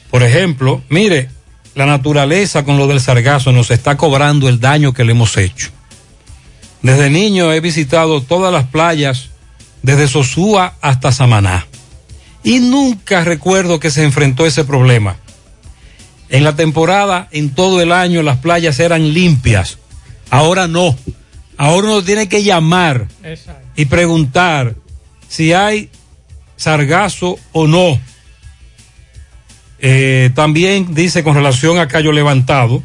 S4: por ejemplo, mire, la naturaleza con lo del sargazo nos está cobrando el daño que le hemos hecho. Desde niño he visitado todas las playas, desde Sosúa hasta Samaná, y nunca recuerdo que se enfrentó ese problema. En la temporada, en todo el año, las playas eran limpias. Ahora no. Ahora uno tiene que llamar y preguntar si hay sargazo o no. Eh, también dice con relación a Cayo Levantado,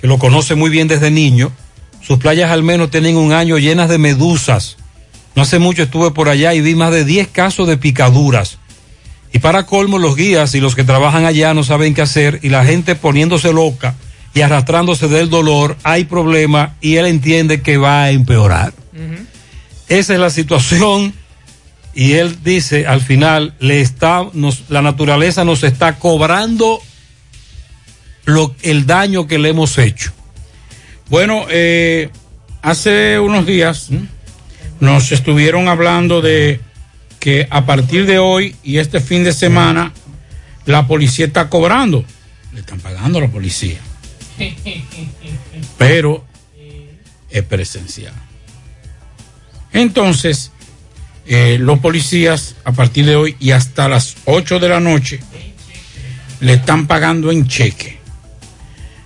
S4: que lo conoce muy bien desde niño, sus playas al menos tienen un año llenas de medusas. No hace mucho estuve por allá y vi más de 10 casos de picaduras. Y para colmo, los guías y los que trabajan allá no saben qué hacer y la gente poniéndose loca y arrastrándose del dolor, hay problema y él entiende que va a empeorar. Esa es la situación y él dice al final le está nos, la naturaleza nos está cobrando lo, el daño que le hemos hecho.
S6: Bueno, eh, hace unos días nos estuvieron hablando de que a partir de hoy y este fin de semana la policía está cobrando. Le están pagando a la policía. Pero es presencial. Entonces, eh, los policías a partir de hoy y hasta las 8 de la noche le están pagando en cheque.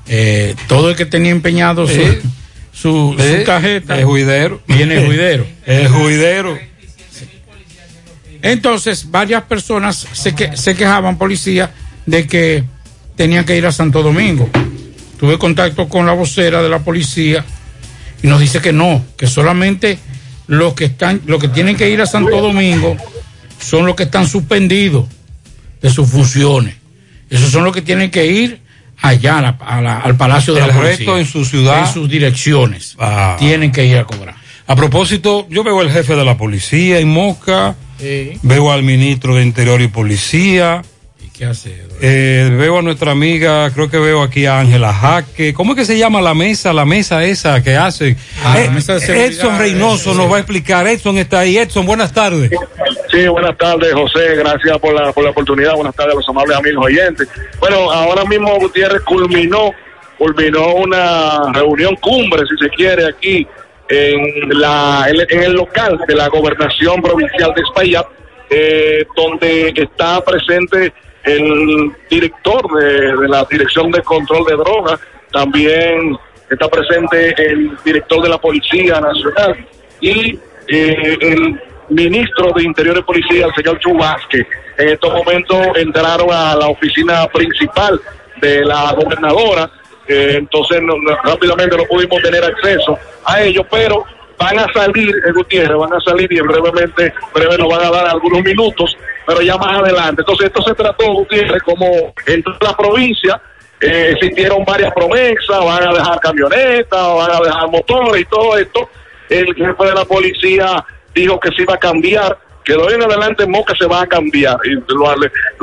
S6: Eh, todo el que tenía empeñado su,
S4: Sí.
S6: su, tarjeta
S4: es juidero.
S6: viene el juidero.
S4: Juidero.
S6: Entonces, varias personas se, que, se quejaban, policía, de que tenían que ir a Santo Domingo. Tuve contacto con la vocera de la policía y nos dice que no, que solamente los que están, los que tienen que ir a Santo Domingo son los que están suspendidos de sus funciones. Esos son los que tienen que ir allá a la- a la- al Palacio de
S4: El
S6: la Policía.
S4: resto en su ciudad.
S6: En sus direcciones.
S4: Ah.
S6: Tienen que ir a cobrar.
S4: A propósito, yo veo al jefe de la policía en Moca, veo al ministro de Interior y Policía,
S6: ¿Qué hace?
S4: Eh, veo a nuestra amiga, creo que veo aquí a Ángela Jaque. ¿Cómo es que se llama la mesa? La mesa esa que hacen.
S6: Ah,
S4: Eh, Edson Reynoso nos va a explicar. Edson está ahí. Edson, buenas tardes.
S16: Sí, buenas tardes, José. Gracias por la, por la oportunidad. Buenas tardes a los amables amigos oyentes. Bueno, ahora mismo Gutiérrez culminó, culminó una reunión cumbre, si se quiere, aquí en, la, en, en el local de la gobernación provincial de Espaillat, eh, donde está presente el director de, la Dirección de Control de Drogas, también está presente el director de la Policía Nacional y eh, el ministro de Interior y Policía, el señor Chubasque. En estos momentos entraron a la oficina principal de la gobernadora, eh, entonces rápidamente no pudimos tener acceso a ellos, pero van a salir, eh, Gutiérrez, van a salir y en brevemente, breve nos van a dar algunos minutos, pero ya más adelante. Entonces esto se trató, Gutiérrez, como en toda la provincia, eh, existieron varias promesas, van a dejar camionetas, van a dejar motores y todo esto. El jefe de la policía dijo que se iba a cambiar, que de hoy en adelante Moca se va a cambiar. Y lo,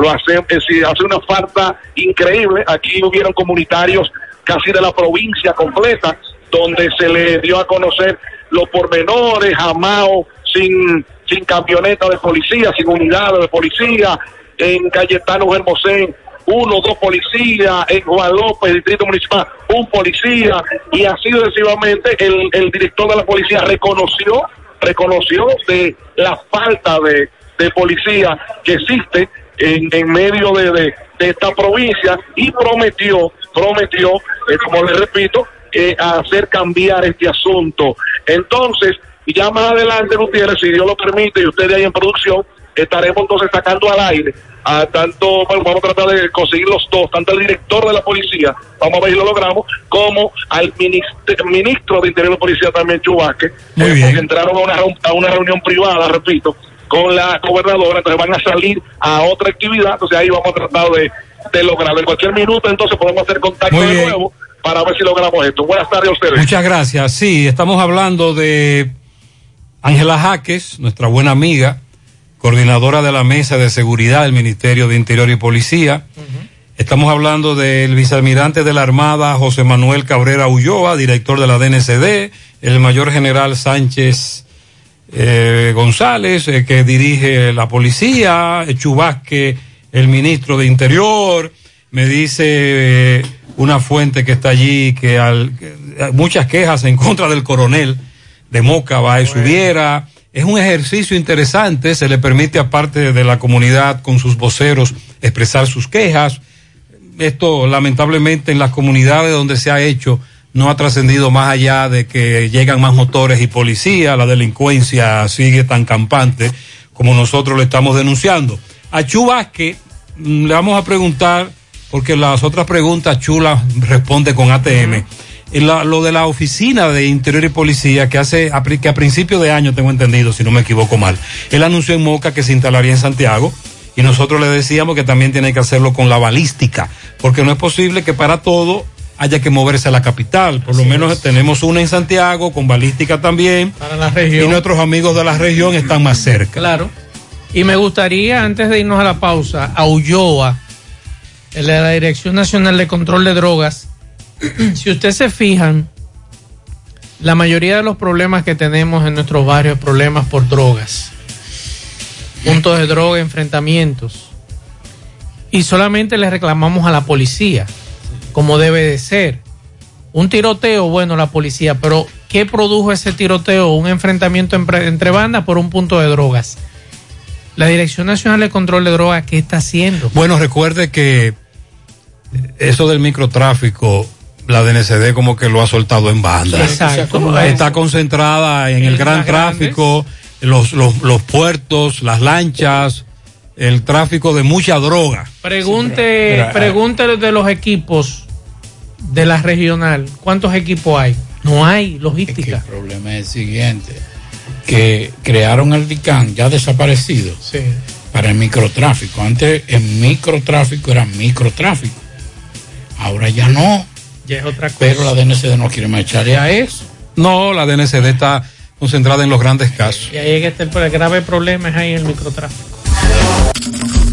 S16: hace, es hace una falta increíble. Aquí hubieron comunitarios casi de la provincia completa, donde se le dio a conocer los pormenores, Jamao sin, sin camioneta de policía, sin unidades de policía, en Cayetano Hermosén uno, dos policías, en Juan Distrito Municipal, un policía, y así sucesivamente el, el director de la policía reconoció, reconoció de la falta de, de policía que existe en, en medio de, de, esta provincia y prometió, prometió, eh, como le repito, eh, hacer cambiar este asunto. Entonces, ya más adelante, Gutiérrez, si Dios lo permite y ustedes ahí en producción, estaremos entonces sacando al aire a tanto, bueno, vamos a tratar de conseguir los dos, tanto el director de la policía, vamos a ver si lo logramos, como al ministro, ministro de Interior de Policía también, Chubasque, eh, porque entraron a una, a una reunión privada, repito, con la gobernadora, entonces van a salir a otra actividad, entonces ahí vamos a tratar de, de lograrlo. En cualquier minuto entonces podemos hacer contacto
S4: Muy
S16: de nuevo para ver si logramos esto. Buenas tardes a ustedes.
S4: Muchas gracias. Sí, estamos hablando de Ángela Jaques, nuestra buena amiga, coordinadora de la Mesa de Seguridad del Ministerio de Interior y Policía. Estamos hablando del vicealmirante de la Armada, José Manuel Cabrera Ulloa, director de la DNCD, el mayor general Sánchez eh, González, eh, que dirige la policía, Chubasque, el ministro de Interior, me dice eh, una fuente que está allí que, al, que, eh, muchas quejas en contra del coronel de Moca va y subiera. Es un ejercicio interesante, se le permite aparte de la comunidad con sus voceros expresar sus quejas. Esto lamentablemente en las comunidades donde se ha hecho no ha trascendido más allá de que llegan más motores y policía, la delincuencia sigue tan campante como nosotros le estamos denunciando. A Chu Vázquez mm, le vamos a preguntar, porque las otras preguntas Chula responde con ATM. La- lo de la oficina de Interior y Policía que hace a, que a principio de año tengo entendido, si no me equivoco mal, él anunció en Moca que se instalaría en Santiago y nosotros le decíamos que también tiene que hacerlo con la balística, porque no es posible que para todo haya que moverse a la capital. Por lo menos tenemos una en Santiago con balística también.
S5: Para la región.
S4: Y nuestros amigos de la región están más cerca.
S5: Claro. Y me gustaría, antes de irnos a la pausa, a Ulloa, de la Dirección Nacional de Control de Drogas, si ustedes se fijan, la mayoría de los problemas que tenemos en nuestros barrios problemas por drogas. Puntos de droga, enfrentamientos. Y solamente le reclamamos a la policía, como debe de ser. Un tiroteo, bueno, la policía, pero ¿qué produjo ese tiroteo? Un enfrentamiento entre bandas por un punto de drogas. La Dirección Nacional de Control de Drogas, ¿qué está haciendo?
S4: Bueno, recuerde que eso del microtráfico, la DNCD como que lo ha soltado en banda.
S5: Exacto.
S4: Está concentrada en el gran tráfico, los, los, los puertos, las lanchas, el tráfico de mucha droga.
S5: Pregunte, pregunte de los equipos de la regional, ¿cuántos equipos hay? No hay logística.
S6: El problema es el siguiente, que crearon el DICAN ya desaparecido para el microtráfico. Antes el microtráfico era microtráfico. Ahora ya no.
S5: Ya es otra cosa.
S6: Pero la DNCD no quiere marcharle a eso.
S4: No, la DNCD está concentrada en los grandes casos.
S5: Y ahí es que está el, grave problema es ahí el microtráfico.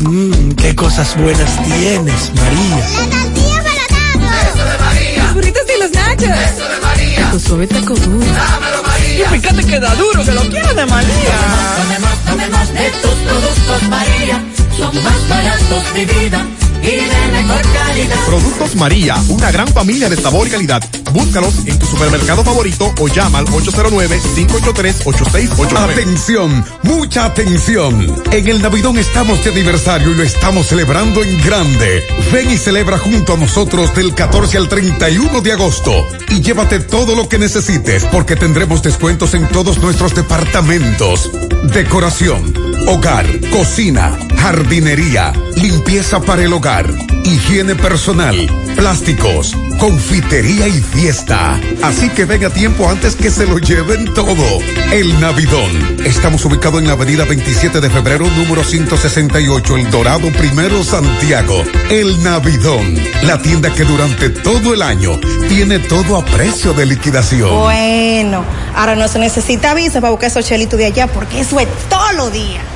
S17: Mmm, qué cosas buenas tienes, María.
S18: La tortilla para Eso de María. Los burritos y los nachos. Eso de María.
S19: Tu suave taco duro.
S18: Dámelo, María.
S19: Y fíjate que da duro, que lo quiero de María.
S18: Tomemos, tomemos, tomemos de tus productos, María. Son más baratos de vida y de mejor calidad.
S20: Productos María, una gran familia de sabor y calidad. Búscalos en tu supermercado favorito o llama al 809-583-8689.
S21: Atención, mucha atención. En el Navidón estamos de aniversario y lo estamos celebrando en grande. Ven y celebra junto a nosotros del 14 al 31 de agosto y llévate todo lo que necesites porque tendremos descuentos en todos nuestros departamentos. Decoración, hogar, cocina, jardinería, limpieza para el hogar, higiene personal, plásticos, confitería y fiesta. Así que ven a tiempo antes que se lo lleven todo. El Navidón. Estamos ubicados en la avenida 27 de febrero, número 168, El Dorado Primero, Santiago. El Navidón. La tienda que durante todo el año tiene todo a precio de liquidación.
S13: Bueno, ahora no se necesita visa para buscar esos chelitos de allá porque eso es todo lo día.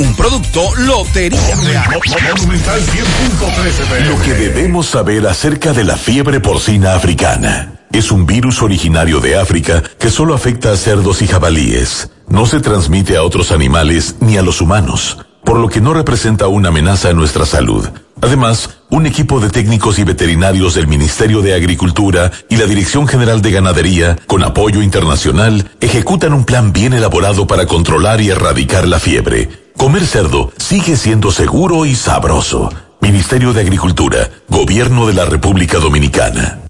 S22: Un producto Lotería Real.
S3: Lo que debemos saber acerca de la fiebre porcina africana. Es un virus originario de África que solo afecta a cerdos y jabalíes. No se transmite a otros animales ni a los humanos, por lo que no representa una amenaza a nuestra salud. Además, un equipo de técnicos y veterinarios del Ministerio de Agricultura y la Dirección General de Ganadería, con apoyo internacional, ejecutan un plan bien elaborado para controlar y erradicar la fiebre. Comer cerdo sigue siendo seguro y sabroso. Ministerio de Agricultura, Gobierno de la República Dominicana.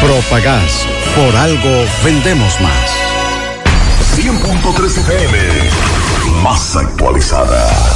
S23: Propagás. Por algo vendemos más.
S3: 100.3 FM. Más actualizada.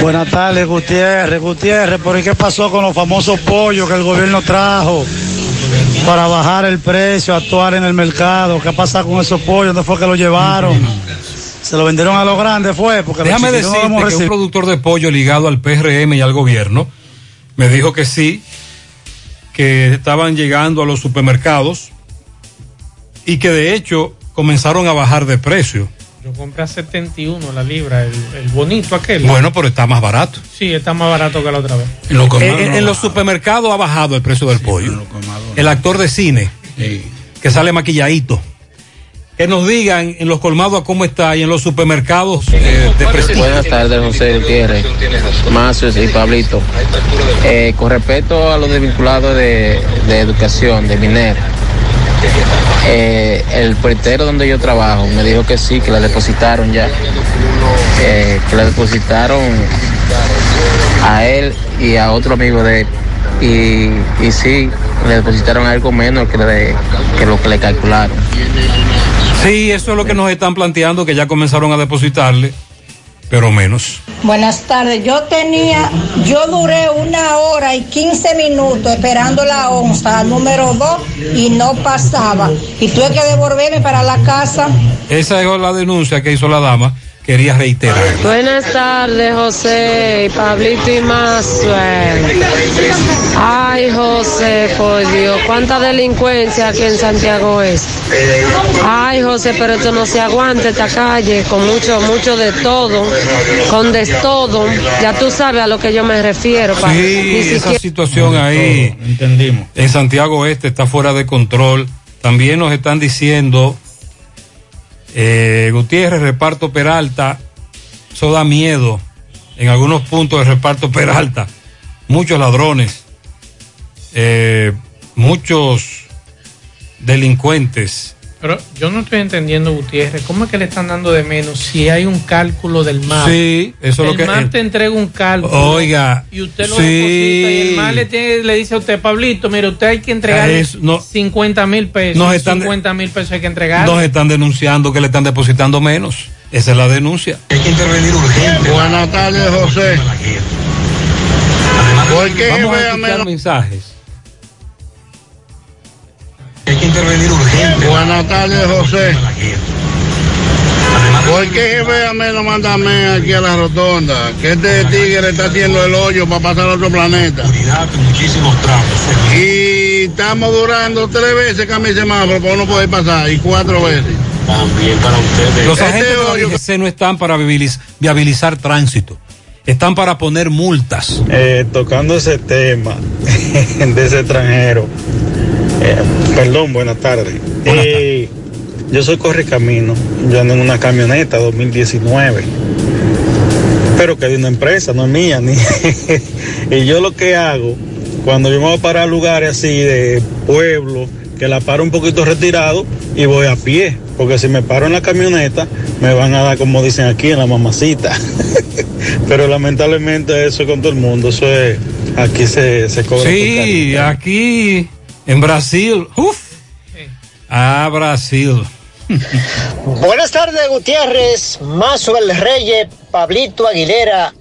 S24: Buenas tardes, Gutiérrez. Gutiérrez, ¿por qué pasó con los famosos pollos que el gobierno trajo para bajar el precio, actuar en el mercado? ¿Qué ha pasado con esos pollos? ¿Dónde fue que los llevaron? Se lo vendieron a los grandes, fue. Porque
S4: Déjame
S24: no
S4: decirte que un productor de pollo ligado al PRM y al gobierno me dijo que sí, que estaban llegando a los supermercados y que de hecho comenzaron a bajar de precio.
S5: Yo compré a 71 la libra, el, el bonito aquel.
S4: Bueno, pero está más barato.
S5: Sí, está más barato que la otra vez.
S4: En, en- en los supermercados ha bajado el precio del pollo. El actor de cine, que sale maquilladito. Que nos digan en los colmados a cómo está y en los supermercados eh, de prestigio.
S25: Buenas tardes, José Gutiérrez, Macios y Pablito. Eh, con respecto a los desvinculados de, de educación, de minero, eh, el puertero donde yo trabajo me dijo que sí, que la depositaron ya. Eh, que la depositaron a él y a otro amigo de él. Y, y sí, le depositaron algo menos que, que lo que le calcularon.
S4: Sí, eso es lo que nos están planteando, que ya comenzaron a depositarle, pero menos.
S13: Buenas tardes. Yo tenía, yo duré una hora y 15 minutos esperando la onza número 2 y no pasaba. Y tuve que devolverme para la casa.
S4: Esa es la denuncia que hizo la dama, quería reiterar.
S26: Buenas tardes, José, Pablito y Mazue. Ay, José, por Dios, cuánta delincuencia aquí en Santiago es. Ay, José, pero esto no se aguanta esta calle, con mucho, mucho de todo, con de todo. Ya tú sabes a lo que yo me refiero. pa- ni
S4: Sí, esa
S26: siquiera-
S4: situación ahí
S6: entendimos.
S4: en Santiago Este está fuera de control. También nos están diciendo, eh, Gutiérrez, reparto Peralta, eso da miedo. En algunos puntos de reparto Peralta, muchos ladrones, eh, muchos delincuentes.
S5: Pero yo no estoy entendiendo, Gutiérrez, ¿cómo es que le están dando de menos si hay un cálculo del MAP?
S4: Sí, eso es lo
S5: el
S4: que-
S5: MAP te entrega un cálculo.
S4: Oiga,
S5: Y usted lo
S4: sí.
S5: deposita y el MAP le, tiene- le dice a usted, Pablito, mire, usted hay que entregarle
S4: Es- no-
S5: 50 mil pesos.
S4: Nos están-
S5: 50 mil pesos hay que entregar.
S4: Nos están denunciando que le están depositando menos. Esa es la denuncia.
S27: Hay que intervenir urgente.
S28: Buenas tardes, José. ¿Por qué
S4: Vamos a
S28: me-
S4: mensajes.
S27: Hay que intervenir urgente.
S28: Buenas tardes, José. ¿Por qué jefe a menos mándame aquí a la rotonda? Que este tigre está haciendo el hoyo para pasar a otro planeta.
S27: Muchísimos tramos.
S28: Y estamos durando tres veces que a mi semáforo para no poder pasar y cuatro veces.
S27: También para ustedes.
S4: Los
S28: Este
S4: agentes de la no están para viabiliz- viabilizar tránsito. Están para poner multas.
S29: Eh, tocando ese tema de ese extranjero. Eh, perdón, buenas tardes. Eh, yo soy correcamino. Yo ando en una camioneta 2019. Pero que de una empresa, no es mía. Ni y yo lo que hago, cuando yo me voy a parar a lugares así de pueblo, que la paro un poquito retirado y voy a pie. Porque si me paro en la camioneta, me van a dar, como dicen aquí, en la mamacita. Pero lamentablemente eso es con todo el mundo. Eso es, aquí se, se cobra.
S4: Sí, aquí en Brasil. Uf. Ah, Brasil.
S30: Buenas tardes, Gutiérrez, Mazo el Reyes, Pablito Aguilera,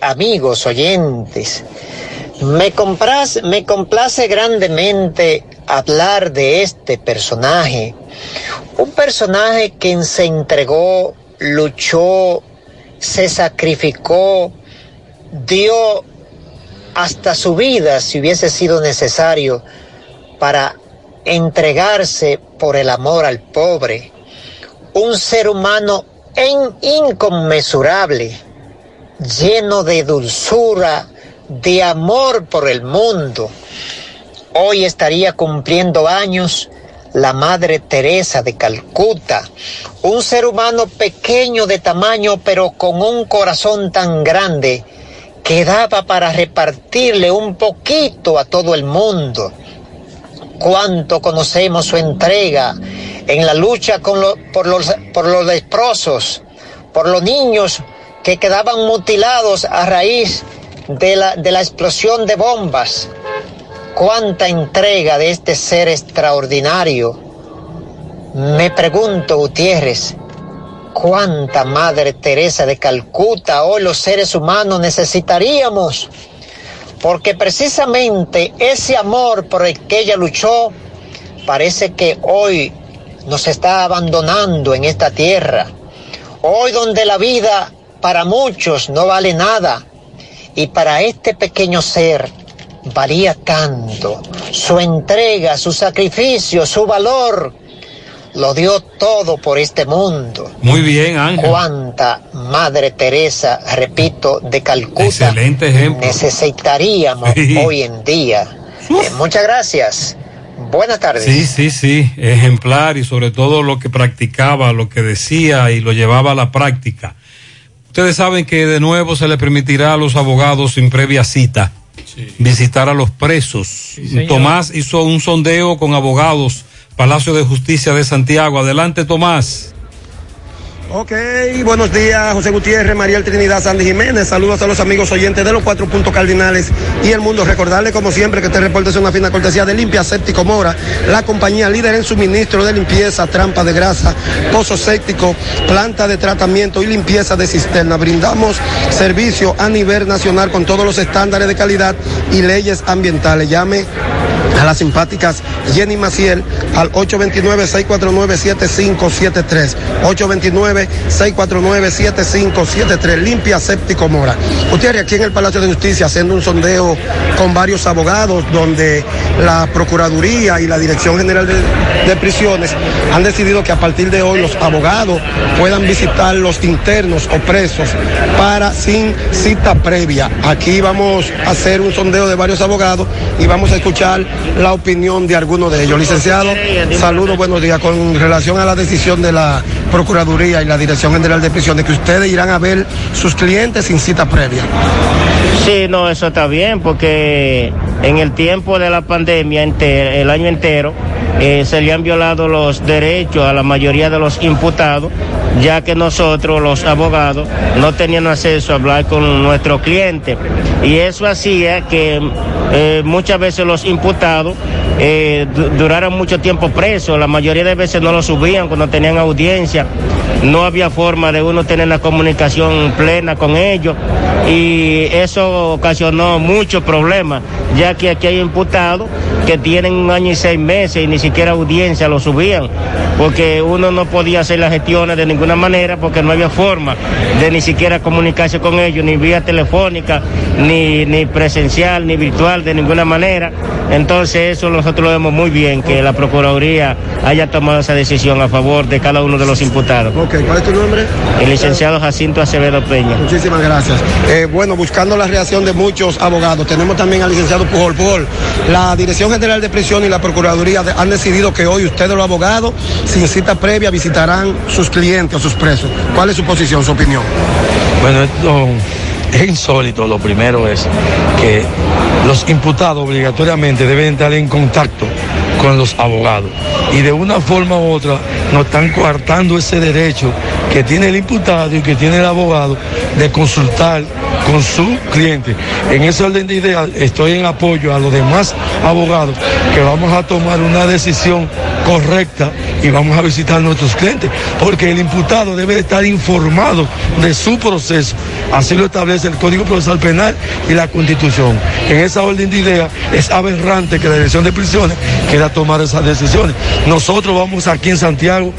S30: amigos oyentes. Me, compras, me complace grandemente hablar de este personaje. Un personaje que se entregó, luchó, se sacrificó, dio hasta su vida si hubiese sido necesario para entregarse por el amor al pobre. Un ser humano en inconmensurable, lleno de dulzura, de amor por el mundo. Hoy estaría cumpliendo años la Madre Teresa de Calcuta, un ser humano pequeño de tamaño pero con un corazón tan grande que daba para repartirle un poquito a todo el mundo cuánto conocemos su entrega en la lucha por, los, por los por los niños que quedaban mutilados a raíz de la, de la explosión de bombas. Cuánta entrega de este ser extraordinario. Me pregunto, Gutiérrez, cuánta Madre Teresa de Calcuta hoy los seres humanos necesitaríamos porque precisamente ese amor por el que ella luchó parece que hoy nos está abandonando en esta tierra. Hoy donde la vida para muchos no vale nada y para este pequeño ser valía tanto. Su entrega, su sacrificio, su valor, lo dio todo por este mundo.
S4: Muy bien, Ángel.
S30: Cuánta Madre Teresa, repito, de Calcuta
S4: Excelente ejemplo.
S30: necesitaríamos
S4: Sí.
S30: hoy en día. Eh, muchas gracias. Buenas tardes.
S4: Sí, sí, sí, ejemplar y sobre todo lo que practicaba, lo que decía y lo llevaba a la práctica. Ustedes saben que de nuevo se le permitirá a los abogados sin previa cita visitar a los presos. Tomás hizo un sondeo con abogados, Palacio de Justicia de Santiago. Adelante, Tomás.
S31: Ok, buenos días, José Gutiérrez, Mariel Trinidad, Sandy Jiménez. Saludos a los amigos oyentes de los cuatro puntos cardinales y el mundo. Recordarle, como siempre, que este reporte es una fina cortesía de Limpia Séptico Mora, la compañía líder en suministro de limpieza, trampa de grasa, pozo séptico, planta de tratamiento y limpieza de cisterna. Brindamos servicio a nivel nacional con todos los estándares de calidad y leyes ambientales. Llame a las simpáticas Jenny Maciel al 829-649-7573. 829-649-7573. Limpia Séptico Mora. Ustedes aquí en el Palacio de Justicia haciendo un sondeo con varios abogados donde la Procuraduría y la Dirección General de Prisiones han decidido que a partir de hoy los abogados puedan visitar los internos o presos para sin cita previa. Aquí vamos a hacer un sondeo de varios abogados y vamos a escuchar la opinión de algunos de ellos. Licenciado, saludos, buenos días. Con relación a la decisión de la Procuraduría y la Dirección General de Prisiones, que ustedes irán a ver sus clientes sin cita previa.
S32: Sí, no, eso está bien porque en el tiempo de la pandemia, el año entero, eh, se le han violado los derechos a la mayoría de los imputados, ya que nosotros, los abogados, no teníamos acceso a hablar con nuestros clientes. Y eso hacía que eh, muchas veces los imputados eh, du- duraran mucho tiempo presos, la mayoría de veces no lo subían cuando tenían audiencia, no había forma de uno tener la comunicación plena con ellos. Y eso ocasionó muchos problemas, ya que aquí hay imputados que tienen un año y seis meses ni siquiera audiencia lo subían, porque uno no podía hacer las gestiones de ninguna manera porque no había forma de ni siquiera comunicarse con ellos, ni vía telefónica, ni, ni presencial, ni virtual, de ninguna manera. Entonces eso nosotros lo vemos muy bien, que la Procuraduría haya tomado esa decisión a favor de cada uno de los imputados.
S31: Ok, ¿cuál es tu nombre?
S32: El licenciado Jacinto Acevedo Peña.
S31: Muchísimas gracias. Eh, bueno, buscando la reacción de muchos abogados, tenemos también al licenciado Pujol. Pujol, la Dirección General de Prisión y la Procuraduría de- han decidido que hoy ustedes los abogados, sin cita previa, visitarán sus clientes o sus presos. ¿Cuál es su posición, su opinión?
S33: Bueno, esto es insólito. Lo primero es que los imputados obligatoriamente deben estar en contacto con los abogados. Y de una forma u otra nos están coartando ese derecho que tiene el imputado y que tiene el abogado de consultar con su cliente. En ese orden de ideas estoy en apoyo a los demás abogados que vamos a tomar una decisión correcta y vamos a visitar a nuestros clientes, porque el imputado debe de estar informado de su proceso. Así lo establece el Código Procesal Penal y la Constitución. En esa orden de ideas es aberrante que la Dirección de Prisiones quiera tomar esas decisiones. Nosotros vamos aquí en Santiago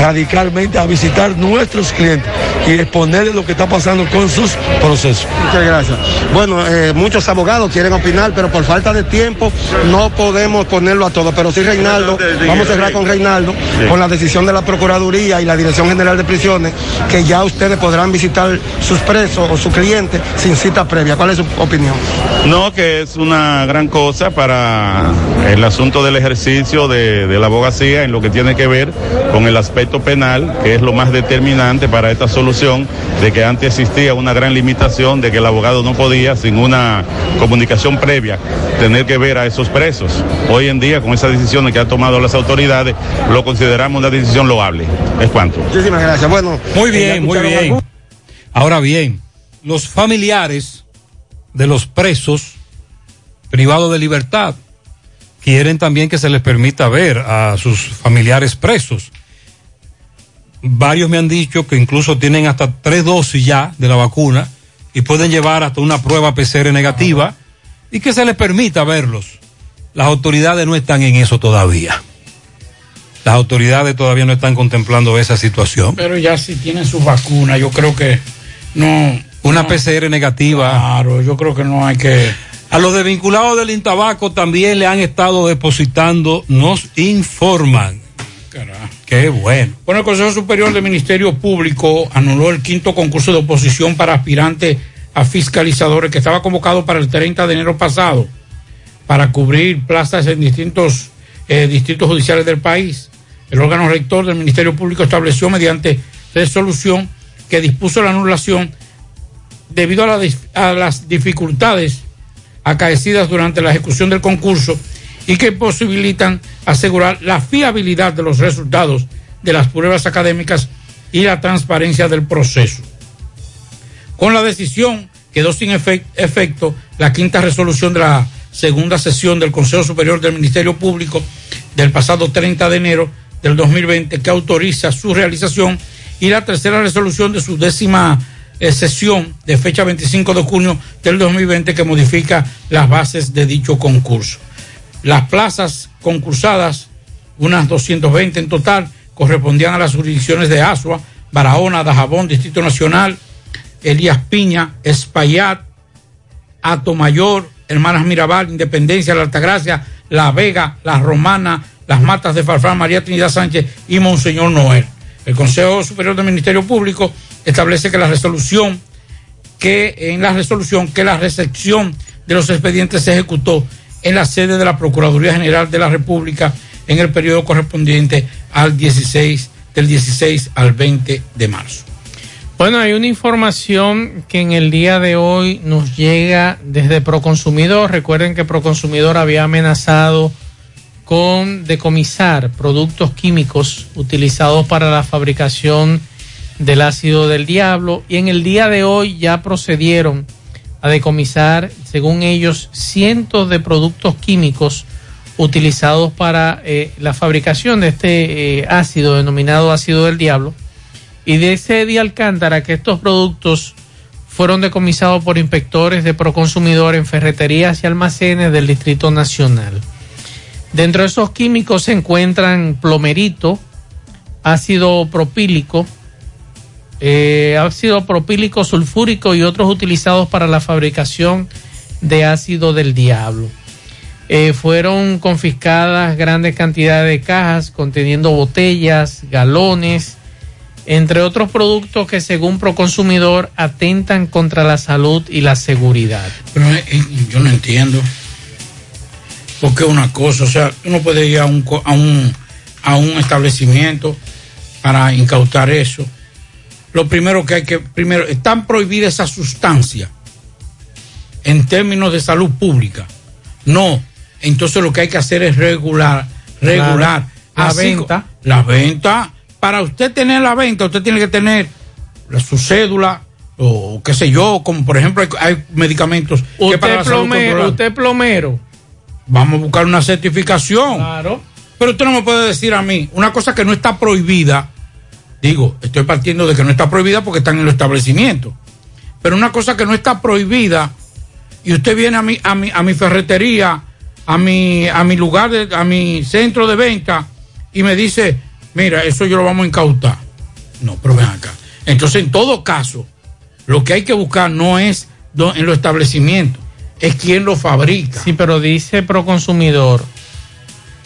S33: radicalmente a visitar nuestros clientes y exponerles lo que está pasando con sus procesos.
S31: Muchas gracias. Bueno, eh, muchos abogados quieren opinar, pero por falta de tiempo no podemos ponerlo a todo. Pero sí, Reinaldo, vamos a cerrar con Reinaldo, con la decisión de la Procuraduría y la Dirección General de Prisiones, que ya ustedes podrán visitar sus presos o sus clientes sin cita previa. ¿Cuál es su opinión?
S34: No, que es una gran cosa para el asunto del ejercicio de, de la abogacía en lo que tiene que ver con el aspecto penal, que es lo más determinante para esta solución, de que antes existía una gran limitación de que el abogado no podía, sin una comunicación previa, tener que ver a esos presos. Hoy en día, con esas decisiones que han tomado las autoridades, lo consideramos una decisión loable. Es cuanto.
S31: Muchísimas gracias. Bueno,
S4: Muy
S31: eh, ¿ya
S4: bien, muy bien.
S31: algo?
S4: Ahora bien, los familiares de los presos privados de libertad quieren también que se les permita ver a sus familiares presos. Varios me han dicho que incluso tienen hasta tres dosis ya de la vacuna y pueden llevar hasta una prueba PCR negativa y que se les permita verlos. Las autoridades no están en eso todavía. Las autoridades todavía no están contemplando esa situación.
S6: Pero ya si tienen sus vacunas, yo creo que no.
S4: Una
S6: no-
S4: PCR negativa.
S6: Claro, yo creo que no hay que.
S4: A los desvinculados del Intabaco también le han estado depositando, nos informan. Qué bueno.
S6: Bueno, el Consejo Superior del Ministerio Público anuló el quinto concurso de oposición para aspirantes a fiscalizadores que estaba convocado para el 30 de enero pasado para cubrir plazas en distintos eh, distritos judiciales del país. El órgano rector del Ministerio Público estableció mediante resolución que dispuso la anulación debido a, a las dificultades acaecidas durante la ejecución del concurso y que posibilitan asegurar la fiabilidad de los resultados de las pruebas académicas y la transparencia del proceso. Con la decisión quedó sin efec- efecto la quinta resolución de la segunda sesión del Consejo Superior del Ministerio Público del pasado 30 de enero del 2020 que autoriza su realización y la tercera resolución de su décima eh, sesión de fecha 25 de junio del 2020 que modifica las bases de dicho concurso. Las plazas concursadas, unas 220 en total, correspondían a las jurisdicciones de Asua, Barahona, Dajabón, Distrito Nacional, Elías Piña, Espaillat, Atomayor, Hermanas Mirabal, Independencia, La Altagracia, La Vega, La Romana, Las Matas de Farfán, María Trinidad Sánchez y Monseñor Noel. El Consejo Superior del Ministerio Público establece que la resolución que en la resolución que la recepción de los expedientes se ejecutó en la sede de la Procuraduría General de la República en el periodo correspondiente al 16 del 16 al 20 de marzo.
S5: Bueno, hay una información que en el día de hoy nos llega desde Proconsumidor. Recuerden que Proconsumidor había amenazado con decomisar productos químicos utilizados para la fabricación del ácido del diablo y en el día de hoy ya procedieron a decomisar, según ellos, cientos de productos químicos utilizados para eh, la fabricación de este eh, ácido denominado ácido del diablo y de ese día Alcántara que estos productos fueron decomisados por inspectores de Proconsumidor en ferreterías y almacenes del Distrito Nacional. Dentro de esos químicos se encuentran plomerito, ácido propílico, eh, ácido propílico sulfúrico y otros utilizados para la fabricación de ácido del diablo. Eh, fueron confiscadas grandes cantidades de cajas conteniendo botellas, galones, entre otros productos que según Proconsumidor atentan contra la salud y la seguridad.
S6: Pero eh, eh, yo no entiendo. Porque una cosa, o sea, uno puede ir a un, a un, a un establecimiento para incautar eso. Lo primero que hay que, primero, están prohibidas esas sustancias en términos de salud pública. No, entonces lo que hay que hacer es regular, regular.
S5: La venta.
S6: La venta. Para usted tener la venta, usted tiene que tener la- su cédula, o qué sé yo, como por ejemplo hay, hay medicamentos que para
S5: Usted
S6: la salud
S5: plomero, usted plomero.
S6: Vamos a buscar una certificación.
S5: Claro.
S6: Pero usted no me puede decir a mí una cosa que no está prohibida. Digo, estoy partiendo de que no está prohibida porque están en los establecimientos. Pero una cosa que no está prohibida y usted viene a mi, a mi, a mi ferretería, a mi, a mi lugar, de, a mi centro de venta y me dice, mira, eso yo lo vamos a incautar. No, pero ven acá. Entonces, en todo caso, lo que hay que buscar no es en los establecimientos, es quién lo fabrica.
S5: Sí, pero dice Proconsumidor,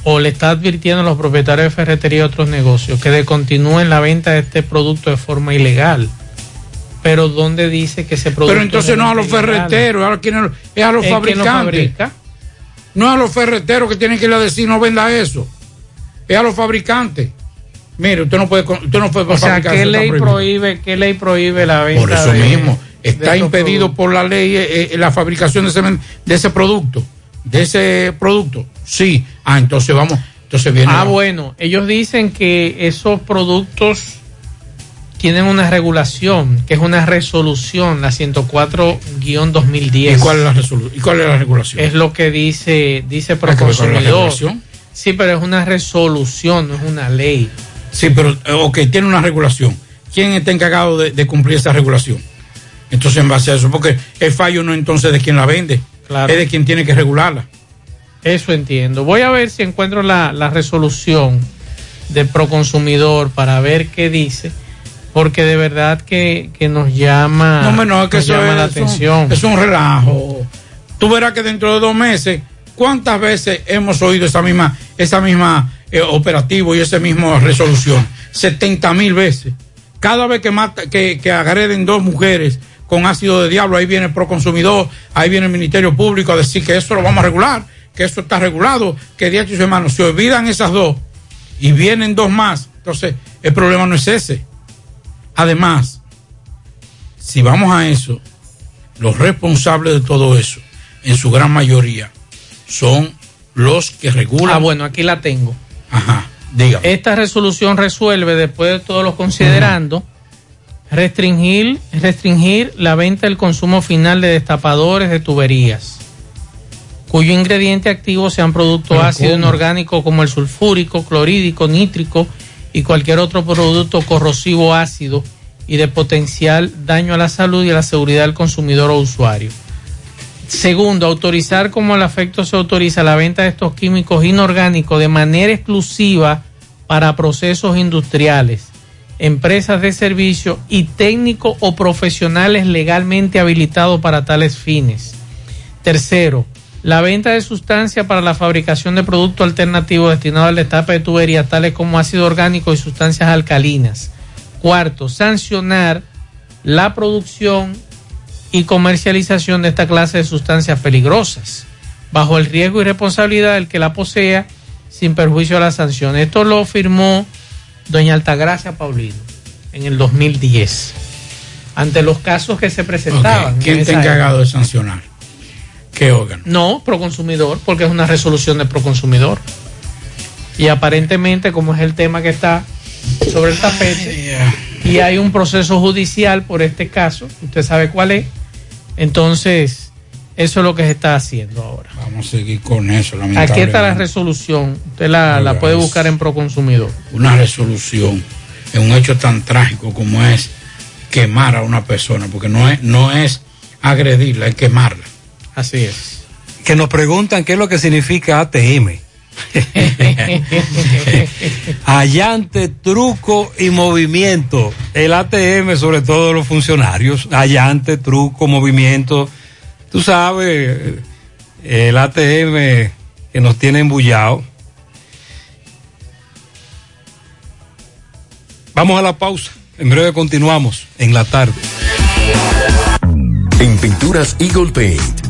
S5: o le está advirtiendo a los propietarios de ferretería y otros negocios que descontinúen la venta de este producto de forma ilegal. Pero ¿dónde dice que ese producto
S6: Pero entonces
S5: es
S6: no a los ferreteros, es, a los
S5: ¿Es quién lo
S6: fabricantes.
S5: fabrica?
S6: No a los ferreteros que tienen que ir a decir no venda eso. Es a los fabricantes. Mire, usted no puede, usted no puede
S5: O sea, ¿qué ley prohíbe, qué ley prohíbe la venta?
S6: Por eso
S5: de-
S6: mismo, está impedido por la ley eh, eh, la fabricación de ese, de ese producto. De ese producto. Sí. Ah, entonces vamos. Entonces viene.
S5: Ah,
S6: la-
S5: bueno, ellos dicen que esos productos tienen una regulación, que es una resolución, la 104-2010.
S6: ¿Y cuál es la resolución? ¿Y cuál es la regulación?
S5: Es lo que dice, dice
S6: ¿Hay que ver cuál es la
S5: Proconsumidor. Sí, pero es una resolución, no es una ley.
S6: Sí, pero, eh, ok, tiene una regulación. ¿Quién está encargado de, de cumplir esa regulación? Entonces, en base a eso, porque el fallo no entonces de quien la vende,
S5: Claro.
S6: es de quien tiene que regularla.
S5: Eso entiendo. Voy a ver si encuentro la, la resolución de Proconsumidor para ver qué dice, porque de verdad que, que nos llama,
S6: no, menos que
S5: nos
S6: eso
S5: llama
S6: es,
S5: la
S6: es un-
S5: atención.
S6: es un relajo. Tú verás que dentro de dos meses, ¿cuántas veces hemos oído esa misma, esa misma eh, operativo y esa misma resolución? 70 mil veces. Cada vez que, mata, que, que agreden dos mujeres con ácido de diablo, ahí viene el proconsumidor, ahí viene el Ministerio Público a decir que eso lo vamos a regular, que eso está regulado, que Díaz y su hermano se olvidan esas dos y vienen dos más. Entonces, el problema no es ese. Además, si vamos a eso, los responsables de todo eso, en su gran mayoría, son los que regulan.
S5: Ah, bueno, aquí la tengo.
S6: Ajá, dígame.
S5: Esta resolución resuelve, después de todos los considerando, restringir, restringir la venta del consumo final de destapadores de tuberías, cuyo ingrediente activo sean productos ácidos inorgánicos como el sulfúrico, clorhídrico, nítrico y cualquier otro producto corrosivo ácido y de potencial daño a la salud y a la seguridad del consumidor o usuario. Segundo, autorizar como el afecto se autoriza la venta de estos químicos inorgánicos de manera exclusiva para procesos industriales, empresas de servicio y técnicos o profesionales legalmente habilitados para tales fines. Tercero, la venta de sustancias para la fabricación de productos alternativos destinados al destape de tuberías, tales como ácido orgánico y sustancias alcalinas. Cuarto, sancionar la producción y comercialización de esta clase de sustancias peligrosas, bajo el riesgo y responsabilidad del que la posea, sin perjuicio a la sanción. Esto lo firmó doña Altagracia Paulino en el 2010, ante los casos que se presentaban.
S6: ¿Quién
S5: esa
S6: encargado de sancionar? ¿Qué órgano?
S5: no, Proconsumidor, porque es una resolución de Proconsumidor. Y aparentemente, como es el tema que está sobre el tapete, y hay un proceso judicial por este caso, usted sabe cuál es, entonces eso es lo que se está haciendo ahora.
S6: Vamos a seguir con eso,
S5: Aquí está la resolución, usted la, la puede buscar en Proconsumidor.
S6: Una resolución en un hecho tan trágico como es quemar a una persona, porque no es, no es agredirla, es quemarla.
S5: Así es.
S4: Que nos preguntan qué es lo que significa ATM. Allante, truco y movimiento. El ATM, sobre todo los funcionarios. Allante, truco, movimiento. Tú sabes, el ATM que nos tiene embullado. Vamos a la pausa. En breve continuamos en la tarde.
S1: En Pinturas Eagle Paint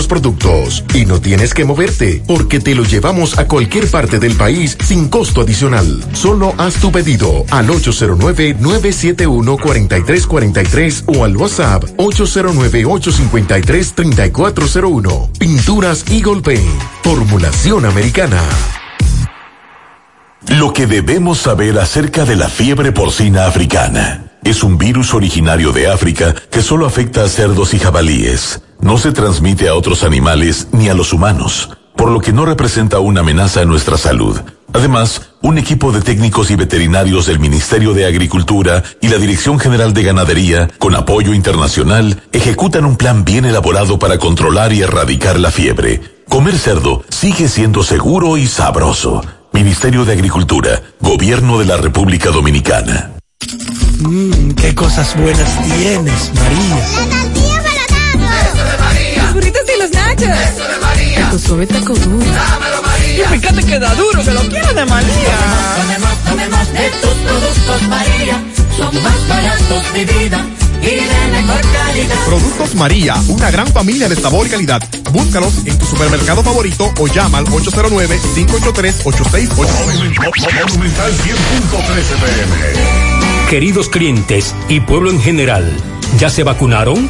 S3: productos. Y no tienes que moverte, porque te lo llevamos a cualquier parte del país sin costo adicional. Solo haz tu pedido al 809-971-4343 o al WhatsApp 809-853-3401. Pinturas Eagle Paint. Formulación americana.
S35: Lo que debemos saber acerca de la fiebre porcina africana. Es un virus originario de África que solo afecta a cerdos y jabalíes. No se transmite a otros animales ni a los humanos, por lo que no representa una amenaza a nuestra salud. Además, un equipo de técnicos y veterinarios del Ministerio de Agricultura y la Dirección General de Ganadería, con apoyo internacional, ejecutan un plan bien elaborado para controlar y erradicar la fiebre. Comer cerdo sigue siendo seguro y sabroso. Ministerio de Agricultura, Gobierno de la República Dominicana.
S17: Mmm, qué cosas buenas tienes, María.
S19: Eso de María.
S17: Tu suave taco duro.
S19: Dámelo, María.
S17: Y fíjate que da duro, que lo quiero de María.
S19: Tomemos, tomemos de tus productos, María. Son más baratos de vida. Y de mejor calidad.
S36: Productos María, una gran familia de sabor y calidad. Búscalos en tu supermercado favorito o llama al 809-583-8689.
S37: Monumental 100.13 pm.
S38: Queridos clientes y pueblo en general, ¿ya se vacunaron?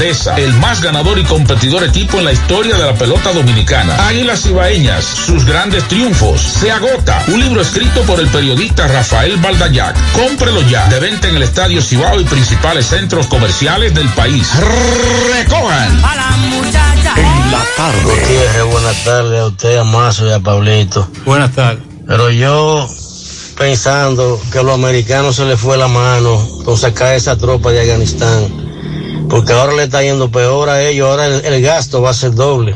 S39: grandeza, el más ganador y competidor equipo en la historia de la pelota dominicana. Águilas Ibaeñas, sus grandes triunfos. Se agota. Un libro escrito por el periodista Rafael Baldayac. Cómprelo ya. De venta en el Estadio Cibao y principales centros comerciales del país. Recojan.
S35: En la tarde.
S40: Gutiérrez, buenas tardes a usted, a Mazo y a Pablito.
S4: Buenas tardes.
S40: Pero yo pensando que a los americanos se les fue la mano con sacar esa tropa de Afganistán porque ahora le está yendo peor a ellos, ahora el, el gasto va a ser doble.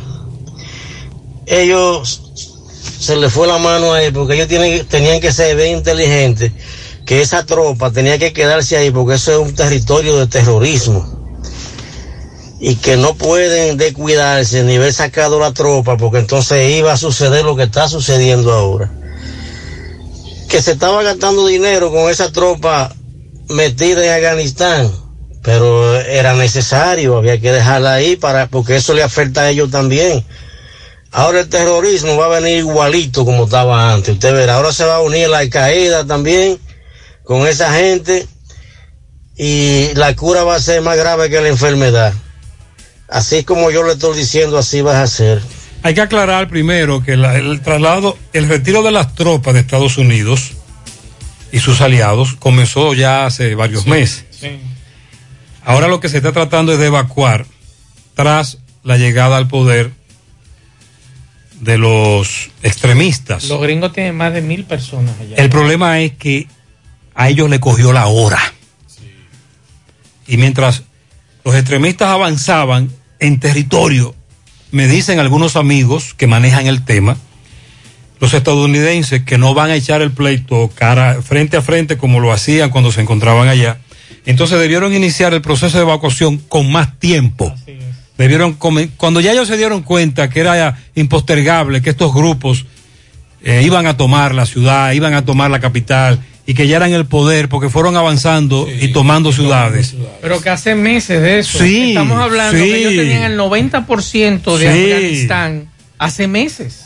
S40: Ellos se les fue la mano a ellos porque ellos tienen, tenían que ser bien inteligentes, que esa tropa tenía que quedarse ahí porque eso es un territorio de terrorismo. Y que no pueden descuidarse ni haber sacado la tropa porque entonces iba a suceder lo que está sucediendo ahora. Que se estaba gastando dinero con esa tropa metida en Afganistán pero era necesario, había que dejarla ahí para, porque eso le afecta a ellos también. Ahora el terrorismo va a venir igualito como estaba antes, usted verá, ahora se va a unir la Al-Qaeda también con esa gente y la cura va a ser más grave que la enfermedad. Así como yo le estoy diciendo, así va a ser.
S4: Hay que aclarar primero que la- el traslado, el retiro de las tropas de Estados Unidos y sus aliados comenzó ya hace varios meses. Ahora lo que se está tratando es de evacuar tras la llegada al poder de los extremistas.
S5: Los gringos tienen más de mil personas allá.
S4: El problema es que a ellos le cogió la hora. Y mientras los extremistas avanzaban en territorio, me dicen algunos amigos que manejan el tema, los estadounidenses que no van a echar el pleito cara frente a frente como lo hacían cuando se encontraban allá, entonces debieron iniciar el proceso de evacuación con más tiempo. Debieron cuando ya ellos se dieron cuenta que era impostergable que estos grupos eh, iban a tomar la ciudad, iban a tomar la capital y que ya eran el poder porque fueron avanzando y tomando ciudades.
S5: Pero que hace meses de eso.
S4: Sí,
S5: Estamos hablando
S4: sí.
S5: que ellos tenían el 90% de
S4: Sí.
S5: Afganistán hace meses.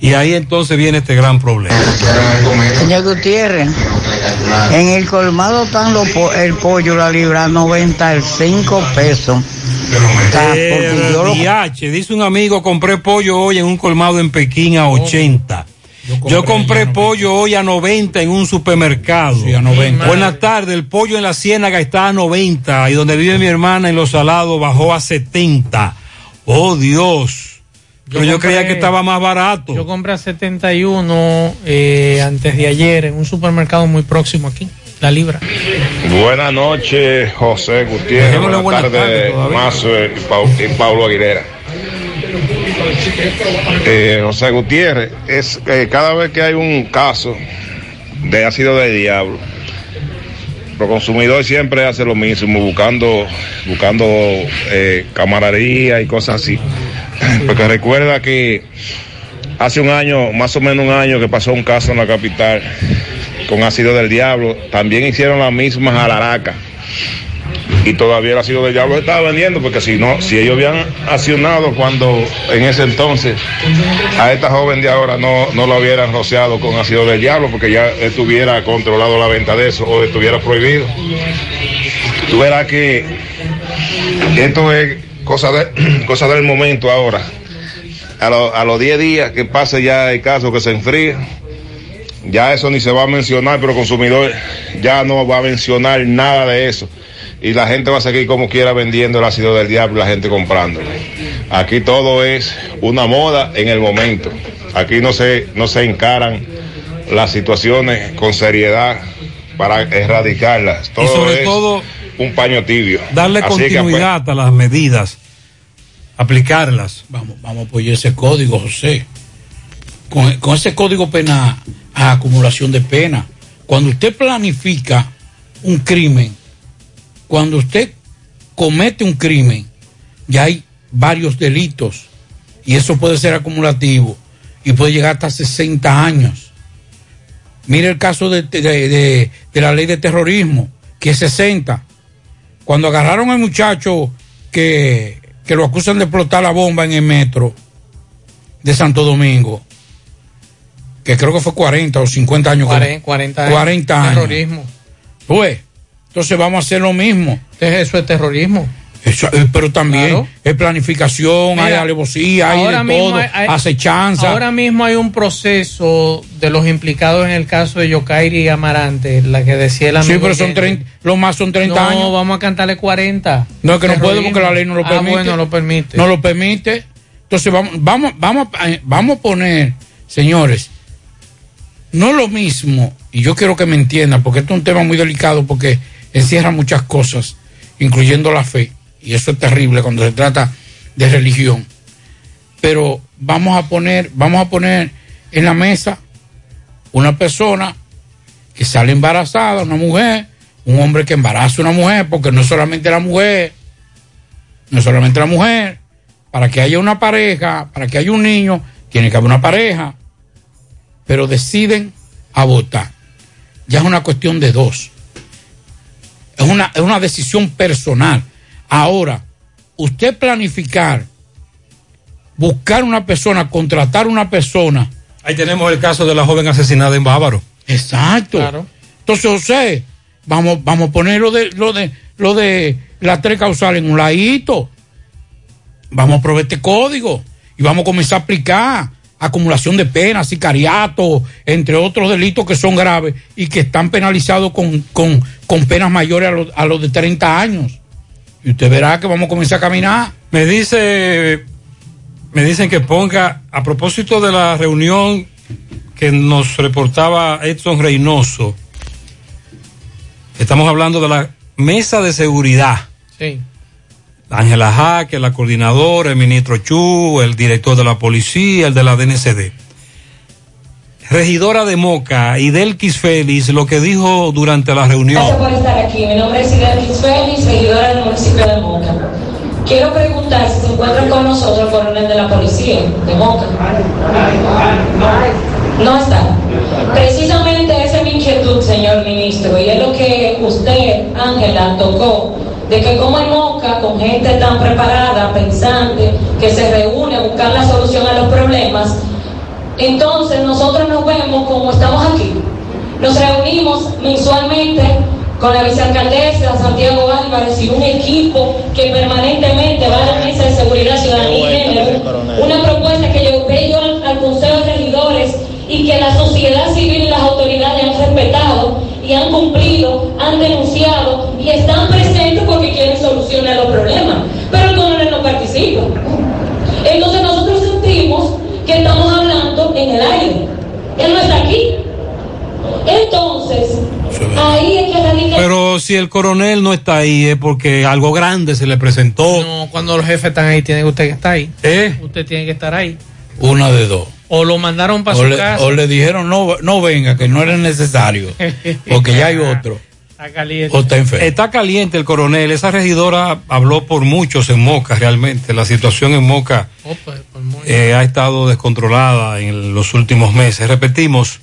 S4: Y ahí entonces viene este gran problema.
S41: Señor Gutiérrez, en el colmado están los po- el pollo, la libra, 95 pesos. Lo-
S4: DH, dice un amigo, compré pollo hoy en un colmado en Pekín a 80. Yo compré pollo hoy a 90 en un supermercado.
S6: a 90.
S4: Buenas tardes, el pollo en la ciénaga está a 90 y donde vive mi hermana en Los Salados bajó a 70. Oh Dios. Pero yo,
S5: compré-
S4: creía que estaba más barato.
S5: Yo compré a 71 eh, antes de ayer en un supermercado muy próximo aquí, la libra.
S42: Buenas noches, José Gutiérrez. Buenas
S5: buenas tardes.
S42: Mazo y, Pablo Aguilera. Eh, José Gutiérrez, es eh, cada vez que hay un caso de ácido de diablo, los consumidores siempre hacen lo mismo, buscando, buscando eh, camaradería y cosas así. Porque recuerda que hace un año, más o menos un año, que pasó un caso en la capital con ácido del diablo, también hicieron la misma jalaraca. Y todavía el ácido del diablo estaba vendiendo, porque si no, si ellos habían accionado cuando en ese entonces a esta joven de ahora no, no lo hubieran rociado con ácido del diablo, porque ya estuviera controlado la venta de eso o estuviera prohibido. Tú verás que esto es cosa, de, cosa del momento ahora. A, lo- a los 10 días que pase ya el caso que se enfríe, ya eso ni se va a mencionar, pero el consumidor ya no va a mencionar nada de eso. Y la gente va a seguir como quiera vendiendo el ácido del diablo y la gente comprándolo. Aquí todo es una moda en el momento. Aquí no se, no se encaran las situaciones con seriedad para erradicarlas. Todo
S4: sobre
S42: es
S4: todo,
S42: un paño tibio.
S4: Darle
S42: Así que, pues,
S4: continuidad a las medidas, aplicarlas.
S6: Vamos, vamos a apoyar ese código, José. Con, con ese código penal a acumulación de pena. Cuando usted planifica un crimen, cuando usted comete un crimen, ya hay varios delitos y eso puede ser acumulativo y puede llegar hasta 60 años. Mire el caso de, de- de- de la ley de terrorismo, que es 60. Cuando agarraron al muchacho que, que lo acusan de explotar la bomba en el metro de Santo Domingo, que creo que fue 40 o 50 años. que-
S5: 40, 40 años.
S6: 40 años.
S5: Terrorismo.
S6: Pues, entonces vamos a hacer lo mismo.
S5: Eso es terrorismo.
S6: Eso, eh, pero también
S5: Claro.
S6: es planificación, hay alevosía, hay de
S5: mismo
S6: todo,
S5: hay-
S6: acechanza.
S5: Ahora mismo hay un proceso de los implicados en el caso de Yokairi y Amarante, la que decía el amigo.
S6: sí, pero son
S5: Kennedy.
S6: 30, lo más son 30
S5: no,
S6: años.
S5: vamos a cantarle 40.
S6: No, es que no puede
S5: Terrorismo.
S6: porque la ley no lo
S5: Ah, bueno, lo permite.
S6: No lo permite. Entonces vamos, vamos, vamos, a- vamos a poner, señores, no lo mismo, y yo quiero que me entiendan, porque esto es un tema muy delicado, porque encierra muchas cosas, incluyendo la fe, y eso es terrible cuando se trata de religión. Pero vamos a poner, vamos a poner en la mesa una persona que sale embarazada, una mujer, un hombre que embaraza a una mujer, porque no solamente la mujer, no solamente la mujer, para que haya una pareja, para que haya un niño, tiene que haber una pareja, pero deciden abortar. Ya es una cuestión de dos. Es una, es una decisión personal. Ahora, usted planificar, buscar una persona, contratar una persona.
S4: Ahí tenemos el caso de la joven asesinada en Bávaro.
S6: Exacto. Entonces, José, vamos, vamos a poner lo de, lo de, lo de las tres causales en un ladito. Vamos a probar este código y vamos a comenzar a aplicar acumulación de penas, sicariato, entre otros delitos que son graves y que están penalizados con, con, con penas mayores a los, a los de 30 años. Y usted verá que vamos a comenzar a caminar.
S4: Me dice, me dicen que ponga, a propósito de la reunión que nos reportaba Edson Reynoso Estamos hablando de la mesa de seguridad.
S5: Sí.
S4: Ángela Jaque, la coordinadora, el ministro Chu, el director de la policía, el de la DNCD. Regidora de Moca, Idelquis Félix, lo que dijo durante la reunión.
S43: Gracias por estar aquí. Mi nombre es Idelquis Félix, regidora del municipio de Moca. Quiero preguntar si se encuentran con nosotros el coronel de la policía de Moca. No está. Precisamente esa es mi inquietud, señor ministro, y es lo que usted, Ángela, tocó, de que como en Moca, con gente tan preparada, pensante, que se reúne a buscar la solución a los problemas, entonces nosotros nos vemos como estamos aquí. Nos reunimos mensualmente con la vicealcaldesa Santiago Álvarez y un equipo que permanentemente va a la mesa de seguridad ciudadana y género. Una propuesta que yo veo al, al Consejo de Regidores y que la sociedad civil y las autoridades han respetado y han cumplido, han denunciado y están presentes porque quieren solucionar los problemas. Pero el coronel no participa. Entonces nosotros sentimos que estamos hablando en el aire. Él no está aquí. Entonces, ahí es que radica
S4: Pero si el coronel no está ahí es porque algo grande se le presentó.
S5: No, cuando los jefes están ahí, tiene usted que estar ahí.
S4: ¿Eh?
S5: Usted tiene que estar ahí.
S6: Una de dos.
S5: O lo mandaron para
S6: O
S5: su
S6: le,
S5: casa.
S6: o le dijeron no, no venga, que no era necesario, porque ya hay otro.
S5: Está caliente.
S6: O está enfermo.
S4: Está caliente el coronel. Esa regidora habló por muchos en Moca realmente. La situación en Moca
S5: Oh, pues, pues,
S4: eh, ha estado descontrolada en los últimos meses. Repetimos,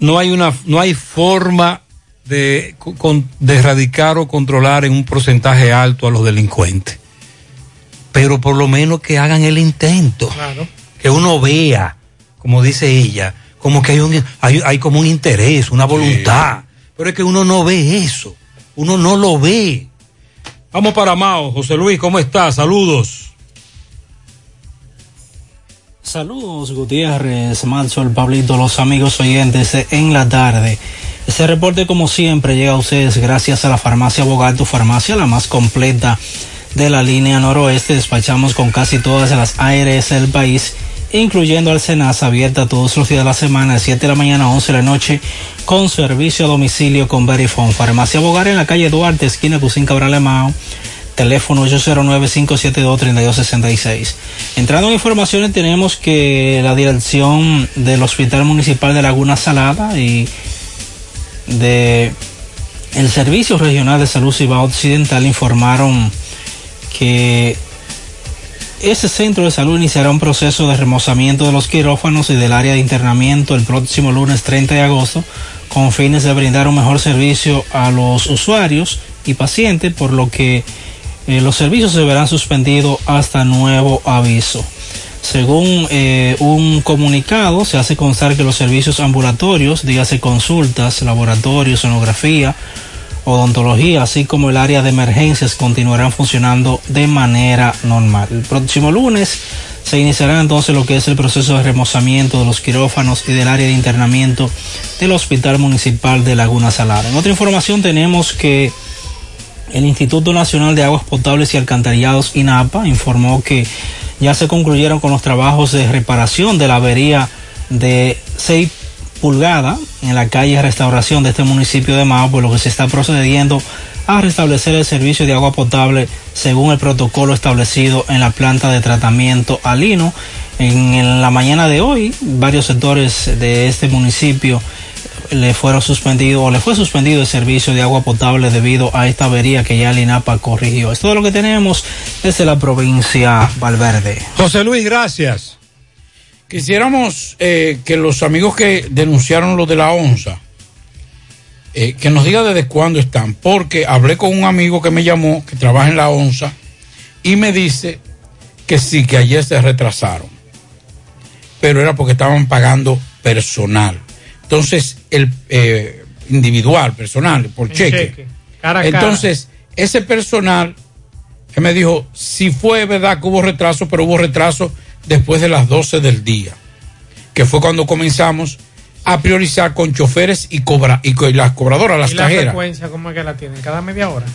S4: no hay una, no hay forma de, con- de erradicar o controlar en un porcentaje alto a los delincuentes. Pero por lo menos que hagan el intento.
S5: Claro.
S4: Que uno vea, como dice ella, como que hay, un, hay, hay como un interés, una voluntad. Pero es que uno no ve eso. Uno no lo ve. Vamos para Mao. José Luis, ¿cómo estás? Saludos.
S44: Saludos Gutiérrez, Mansol, Pablito, los amigos oyentes en la tarde. Este reporte como siempre llega a ustedes gracias a la farmacia Bogar, tu farmacia la más completa de la línea noroeste. Despachamos con casi todas las ARS del país, incluyendo al Senasa, abierta todos los días de la semana, de 7 de la mañana a 11 de la noche, con servicio a domicilio con Verifone. Farmacia Bogar en la calle Duarte, esquina Cusín Cabral Mao teléfono 809-572-3266. Entrando en informaciones, tenemos que la dirección del Hospital Municipal de Laguna Salada y de el Servicio Regional de Salud Cibao Occidental informaron que ese centro de salud iniciará un proceso de remozamiento de los quirófanos y del área de internamiento el próximo lunes 30 de agosto con fines de brindar un mejor servicio a los usuarios y pacientes, por lo que eh, los servicios se verán suspendidos hasta nuevo aviso. Según eh, un comunicado, se hace constar que los servicios ambulatorios, dígase consultas, laboratorios, sonografía, odontología, así como el área de emergencias, continuarán funcionando de manera normal. El próximo lunes se iniciará entonces lo que es el proceso de remozamiento de los quirófanos y del área de internamiento del Hospital Municipal de Laguna Salada. En otra información tenemos que el Instituto Nacional de Aguas Potables y Alcantarillados, INAPA, informó que ya se concluyeron con los trabajos de reparación de la avería de 6 pulgadas en la calle Restauración de este municipio de Mao, por lo que se está procediendo a restablecer el servicio de agua potable según el protocolo establecido en la planta de tratamiento Alino. En, en la mañana de hoy, varios sectores de este municipio le fueron suspendidos o le fue suspendido el servicio de agua potable debido a esta avería que ya el INAPA corrigió. Es todo lo que tenemos desde la provincia Valverde.
S4: José Luis, gracias.
S6: Quisiéramos eh, que los amigos que denunciaron lo de la onza, eh, que nos diga desde cuándo están, porque hablé con un amigo que me llamó, que trabaja en la onza, y me dice que sí, que ayer se retrasaron, pero era porque estaban pagando personal. Entonces, el eh, individual, personal, por cheque.
S5: cheque, cara a cara.
S6: Entonces, ese personal, él me dijo, si fue verdad que hubo retraso, pero hubo retraso después de las 12 del día, que fue cuando comenzamos a priorizar con choferes y, cobra, y, co- y las cobradoras, las
S5: ¿Y la
S6: cajeras.
S5: frecuencia cómo es que la tienen? ¿Cada media hora?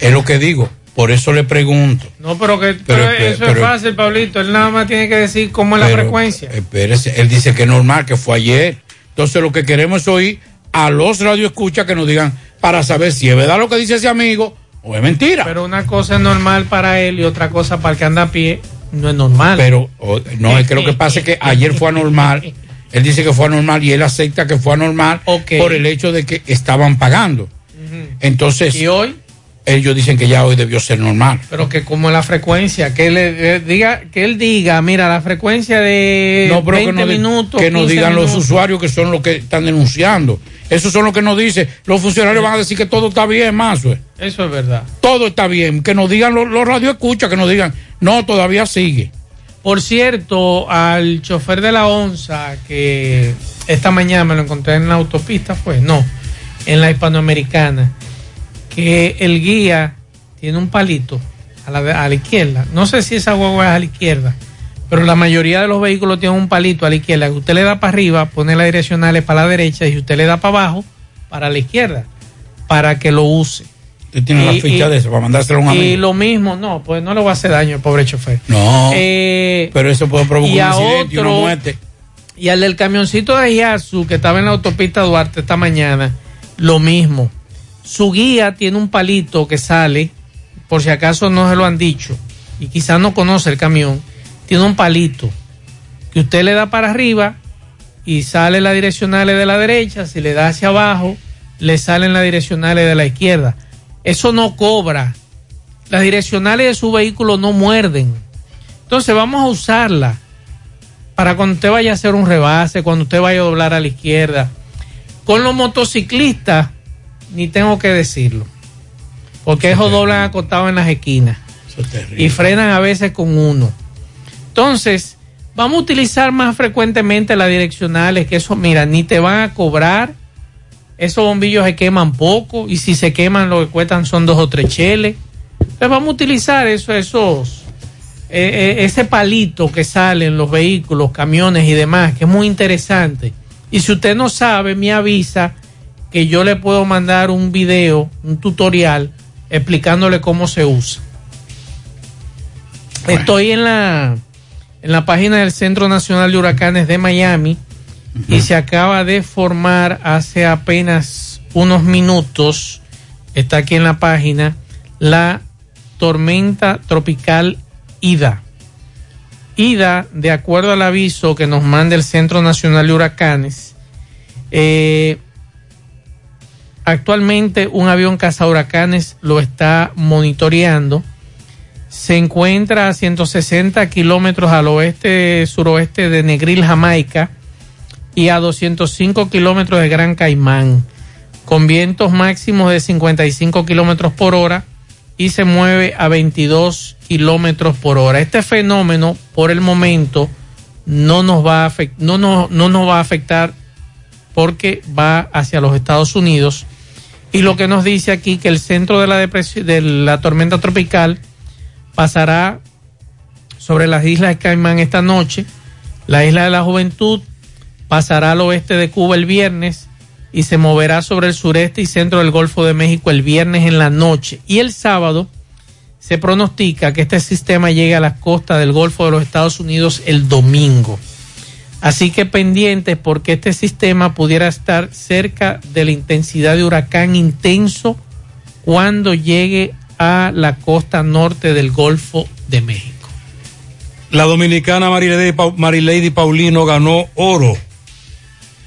S6: Es lo que digo, por eso le pregunto.
S5: No, pero que
S6: Pero,
S5: pero
S6: pero,
S5: eso es fácil, Pablito. Él nada más tiene que decir cómo es la frecuencia.
S6: Espérese, él dice que es normal, que fue ayer. Entonces lo que queremos es oír a los radioescuchas que nos digan para saber si es verdad lo que dice ese amigo o es mentira.
S5: Pero una cosa es normal para él y otra cosa para el que anda a pie no es normal.
S6: Pero no, es que lo que pasa es que ayer fue anormal. Él dice que fue anormal y él acepta que fue anormal por el hecho de que estaban pagando. Entonces,
S5: ¿Y hoy?
S6: Ellos dicen que ya hoy debió ser normal.
S5: Pero que como la frecuencia, que él eh, diga, que él diga, mira, la frecuencia de
S6: No, pero
S5: 20
S6: que, no,
S5: minutos,
S6: que nos
S5: 15
S6: digan los usuarios que son los que están denunciando. Esos son los que nos dicen. Los funcionarios van a decir que todo está bien, más.
S5: Eso es verdad.
S6: Todo está bien. Que nos digan los, los radioescuchas, que nos digan, no, todavía sigue.
S5: Por cierto, al chofer de la onza que esta mañana me lo encontré en la autopista, pues no, en la hispanoamericana, que el guía tiene un palito a la, a la izquierda. No sé si esa guagua es a la izquierda, pero la mayoría de los vehículos tienen un palito a la izquierda. Que usted le da para arriba, pone las direccionales para la derecha y usted le da para abajo, para la izquierda, para que lo use.
S6: Usted tiene la
S5: Y-
S6: ficha
S5: y-
S6: de eso para mandárselo a un
S5: Y
S6: amigo.
S5: lo mismo, no, pues no le va a hacer daño al pobre chofer.
S6: No.
S5: Eh,
S6: pero eso puede provocar
S5: y
S6: un accidente y una
S5: otro-
S6: muerte.
S5: Y al del camioncito de Yasu que estaba en la autopista Duarte esta mañana, lo mismo. Su guía tiene un palito que sale, por si acaso no se lo han dicho, y quizás no conoce el camión, tiene un palito que usted le da para arriba y sale las direccionales de la derecha, si le da hacia abajo, le salen las direccionales de la izquierda. Eso no cobra. Las direccionales de su vehículo no muerden. Entonces vamos a usarla para cuando usted vaya a hacer un rebase, cuando usted vaya a doblar a la izquierda. Con los motociclistas, ni tengo que decirlo. Porque esos doblan acotados en las esquinas. Y frenan a veces con uno. Entonces, vamos a utilizar más frecuentemente las direccionales, que eso, mira, ni te van a cobrar. Esos bombillos se queman poco y si se queman lo que cuestan son dos o tres cheles. Entonces vamos a utilizar eso, esos, eh, eh, ese palito que sale en los vehículos, camiones y demás, que es muy interesante. Y si usted no sabe, me avisa que yo le puedo mandar un video, un tutorial, explicándole cómo se usa. Estoy en la, en la página del Centro Nacional de Huracanes de Miami y se acaba de formar hace apenas unos minutos, está aquí en la página, la tormenta tropical Ida. Ida, de acuerdo al aviso que nos manda el Centro Nacional de Huracanes, eh, actualmente un avión cazahuracanes lo está monitoreando. Se encuentra a 160 kilómetros al oeste, suroeste de Negril, Jamaica, y a 205 kilómetros de Gran Caimán, con vientos máximos de 55 kilómetros por hora y se mueve a 22 kilómetros por hora. Este fenómeno, por el momento, no nos va a no nos va a afectar porque va hacia los Estados Unidos. Y lo que nos dice aquí que el centro de la de la tormenta tropical pasará sobre las islas de Caimán esta noche, la isla de la Juventud pasará al oeste de Cuba el viernes y se moverá sobre el sureste y centro del Golfo de México el viernes en la noche. Y el sábado se pronostica que este sistema llegue a las costas del Golfo de los Estados Unidos el domingo. Así que pendientes porque este sistema pudiera estar cerca de la intensidad de huracán intenso cuando llegue a la costa norte del Golfo de México.
S4: La dominicana Marilady, Pau- Marilady Paulino ganó oro.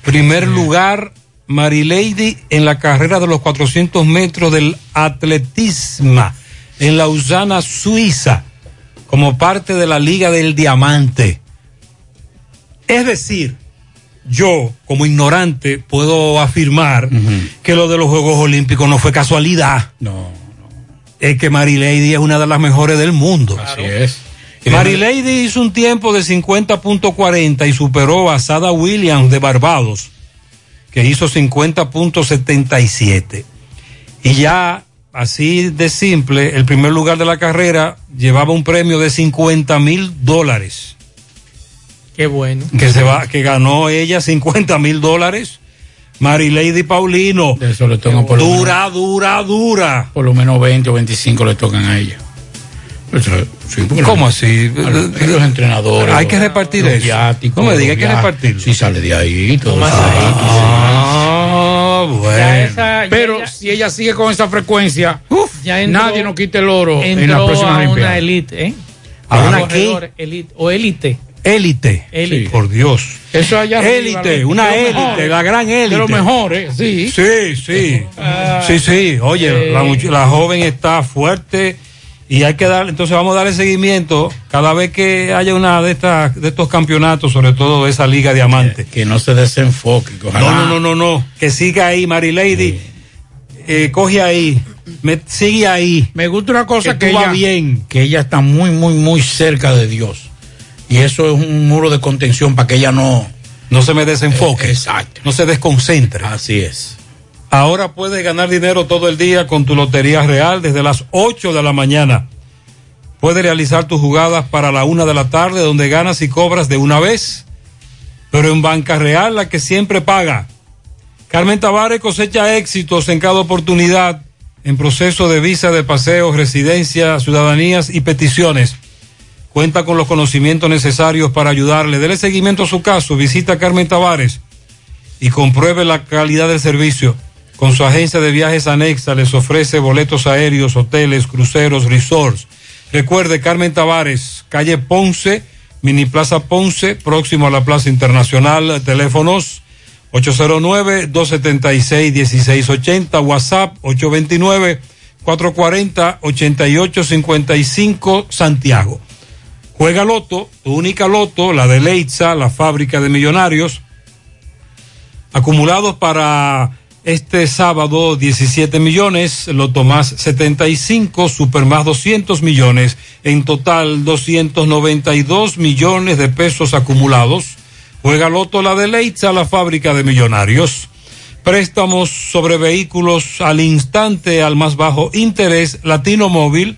S4: Primer lugar, Marilady en la carrera de los 400 metros del atletismo en Lausana, Suiza, como parte de la Liga del Diamante. Es decir, yo, como ignorante, puedo afirmar que lo de los Juegos Olímpicos no fue casualidad.
S6: No,
S4: Es que Marilady es una de las mejores del mundo.
S6: Así es.
S4: Marilady hizo un tiempo de 50.40 y superó a Sada Williams de Barbados, que hizo 50.77. Y ya, así de simple, el primer lugar de la carrera llevaba un premio de 50 mil dólares.
S5: Qué bueno.
S4: Que, se va, que ganó ella 50 mil dólares. Marilady Paulino.
S6: Eso le tocan por lo
S4: dura, dura, dura.
S6: Por lo menos 20 o 25 le tocan a ella. Sí,
S4: ¿Cómo así?
S6: a los, a los entrenadores.
S4: Hay que repartir eso.
S6: viáticos,
S4: No me diga, hay que
S6: viajes.
S4: repartirlo.
S6: Sí, sale de ahí. Todo
S4: Ah, Ah, bueno.
S5: Ya esa- ya-
S6: Pero
S5: ya-
S6: si ella sigue con esa frecuencia,
S5: ya entró-
S6: nadie nos quite el oro en la próxima
S5: a una elite, ¿eh?
S4: ¿A una
S5: Corredor, elite, o élite.
S4: Élite.
S5: Élite.
S4: Por Dios.
S6: Eso allá
S4: Élite, una élite, la gran élite.
S6: De los mejores, sí.
S4: Sí, sí.
S6: Ah.
S4: sí, sí. Oye,
S6: Eh.
S4: la, la joven está fuerte y hay que dar, entonces vamos a darle seguimiento cada vez que haya una de estas de estos campeonatos, sobre todo de esa liga diamante.
S6: Que no se desenfoque. que ojalá-
S4: No, no, no, no, no. Que siga ahí, Mary Lady. Eh, coge ahí. Me, sigue ahí.
S6: Me gusta una cosa que,
S4: tú vas
S6: ella,
S4: bien.
S6: que ella está muy, muy, muy cerca de Dios. Y eso es un muro de contención para que ella no...
S4: No se me desenfoque.
S6: exacto.
S4: No se desconcentre.
S6: Así es.
S4: Ahora puedes ganar dinero todo el día con tu Lotería Real desde las 8 de la mañana. Puedes realizar tus jugadas para la una de la tarde donde ganas y cobras de una vez. Pero en Banca Real la que siempre paga. Carmen Tavares cosecha éxitos en cada oportunidad en proceso de visa de paseo, residencia, ciudadanías y peticiones. Cuenta con los conocimientos necesarios para ayudarle. Dele seguimiento a su caso. Visita a Carmen Tavares y compruebe la calidad del servicio. Con su agencia de viajes anexa les ofrece boletos aéreos, hoteles, cruceros, resorts. Recuerde, Carmen Tavares, calle Ponce, Mini Plaza Ponce, próximo a la Plaza Internacional, teléfonos 809-276-1680, WhatsApp 829-440-8855, Santiago. Juega Loto, tu única Loto, la de Leitza, la fábrica de millonarios. Acumulados para este sábado 17 millones, Loto más 75, Super más 200 millones, en total 292 millones de pesos acumulados. Juega Loto la de Leitza, la fábrica de millonarios. Préstamos sobre vehículos al instante al más bajo interés, Latino Móvil,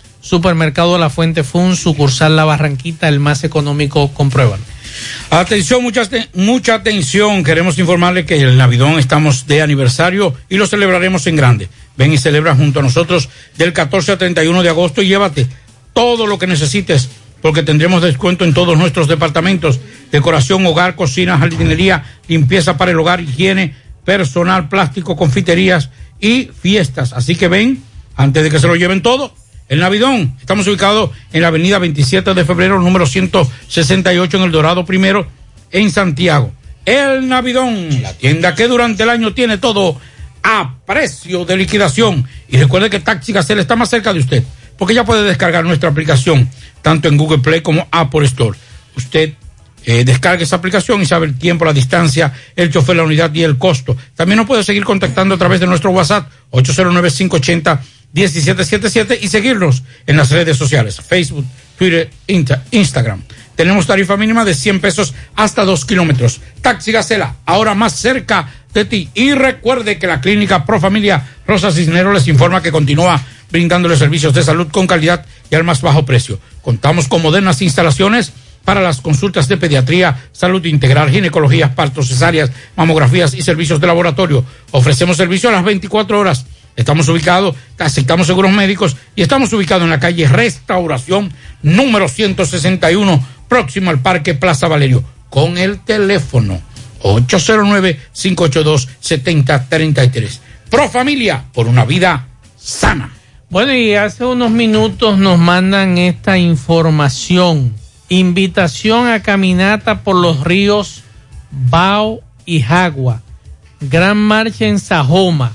S5: Supermercado La Fuente Fund, sucursal La Barranquita, el más económico, compruébalo.
S6: Atención, mucha, mucha atención. Queremos informarle que el Navidón estamos de aniversario y lo celebraremos en grande. Ven y celebra junto a nosotros del 14 al 31 de agosto y llévate todo lo que necesites porque tendremos descuento en todos nuestros departamentos. Decoración, hogar, cocina, jardinería, limpieza para el hogar, higiene, personal, plástico, confiterías y fiestas. Así que ven, antes de que se lo lleven todo, el Navidón. Estamos ubicados en la avenida 27 de febrero, número 168 en El Dorado Primero, en Santiago. El Navidón, la tienda que durante el año tiene todo a precio de liquidación. Y recuerde que Taxi Gacela está más cerca de usted, porque ya puede descargar nuestra aplicación, tanto en Google Play como Apple Store. Usted eh, descargue esa aplicación y sabe el tiempo, la distancia, el chofer, la unidad y el costo. También nos puede seguir contactando a través de nuestro WhatsApp 809-580-1777 y seguirnos en las redes sociales, Facebook, Twitter, Insta- Instagram. Tenemos tarifa mínima de 100 pesos hasta 2 kilómetros. Taxi Gacela, ahora más cerca de ti. Y recuerde que la clínica Pro Familia Rosa Cisneros les informa que continúa brindándole servicios de salud con calidad y al más bajo precio. Contamos con modernas instalaciones para las consultas de pediatría, salud integral, ginecología, partos, cesáreas, mamografías y servicios de laboratorio. Ofrecemos servicio a las 24 horas. Estamos ubicados, aceptamos seguros médicos y estamos ubicados en la calle Restauración número 161, próximo al Parque Plaza Valerio, con el teléfono 809-582-7033. Pro Familia, por una vida sana.
S5: Bueno, y hace unos minutos nos mandan esta información. Invitación a caminata por los ríos Bao y Jagua. Gran marcha en Sajoma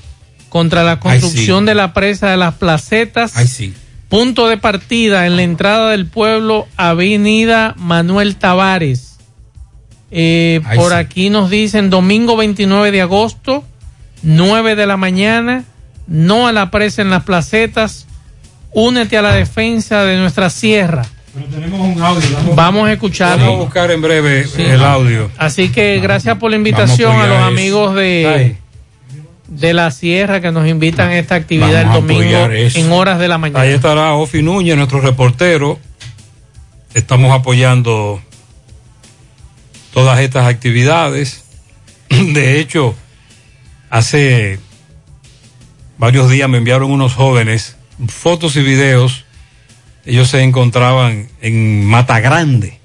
S5: contra la construcción de la presa de las placetas. Punto de partida en la entrada del pueblo, Avenida Manuel Tavares. Eh, por
S6: sí.
S5: aquí nos dicen domingo 29 de agosto, 9 de la mañana, no a la presa en las placetas, únete a la defensa de nuestra sierra.
S4: tenemos un audio.
S5: Vamos a escucharlo.
S4: Vamos a buscar en breve
S5: Sí.
S4: el audio.
S5: Así que gracias por la invitación
S4: a
S5: a los amigos de. De la sierra que nos invitan a esta actividad
S4: Vamos
S5: el domingo en horas de la mañana.
S4: Ahí estará Ofi Núñez, nuestro reportero. Estamos apoyando todas estas actividades. De hecho, hace varios días me enviaron unos jóvenes fotos y videos. Ellos se encontraban en Mata Grande,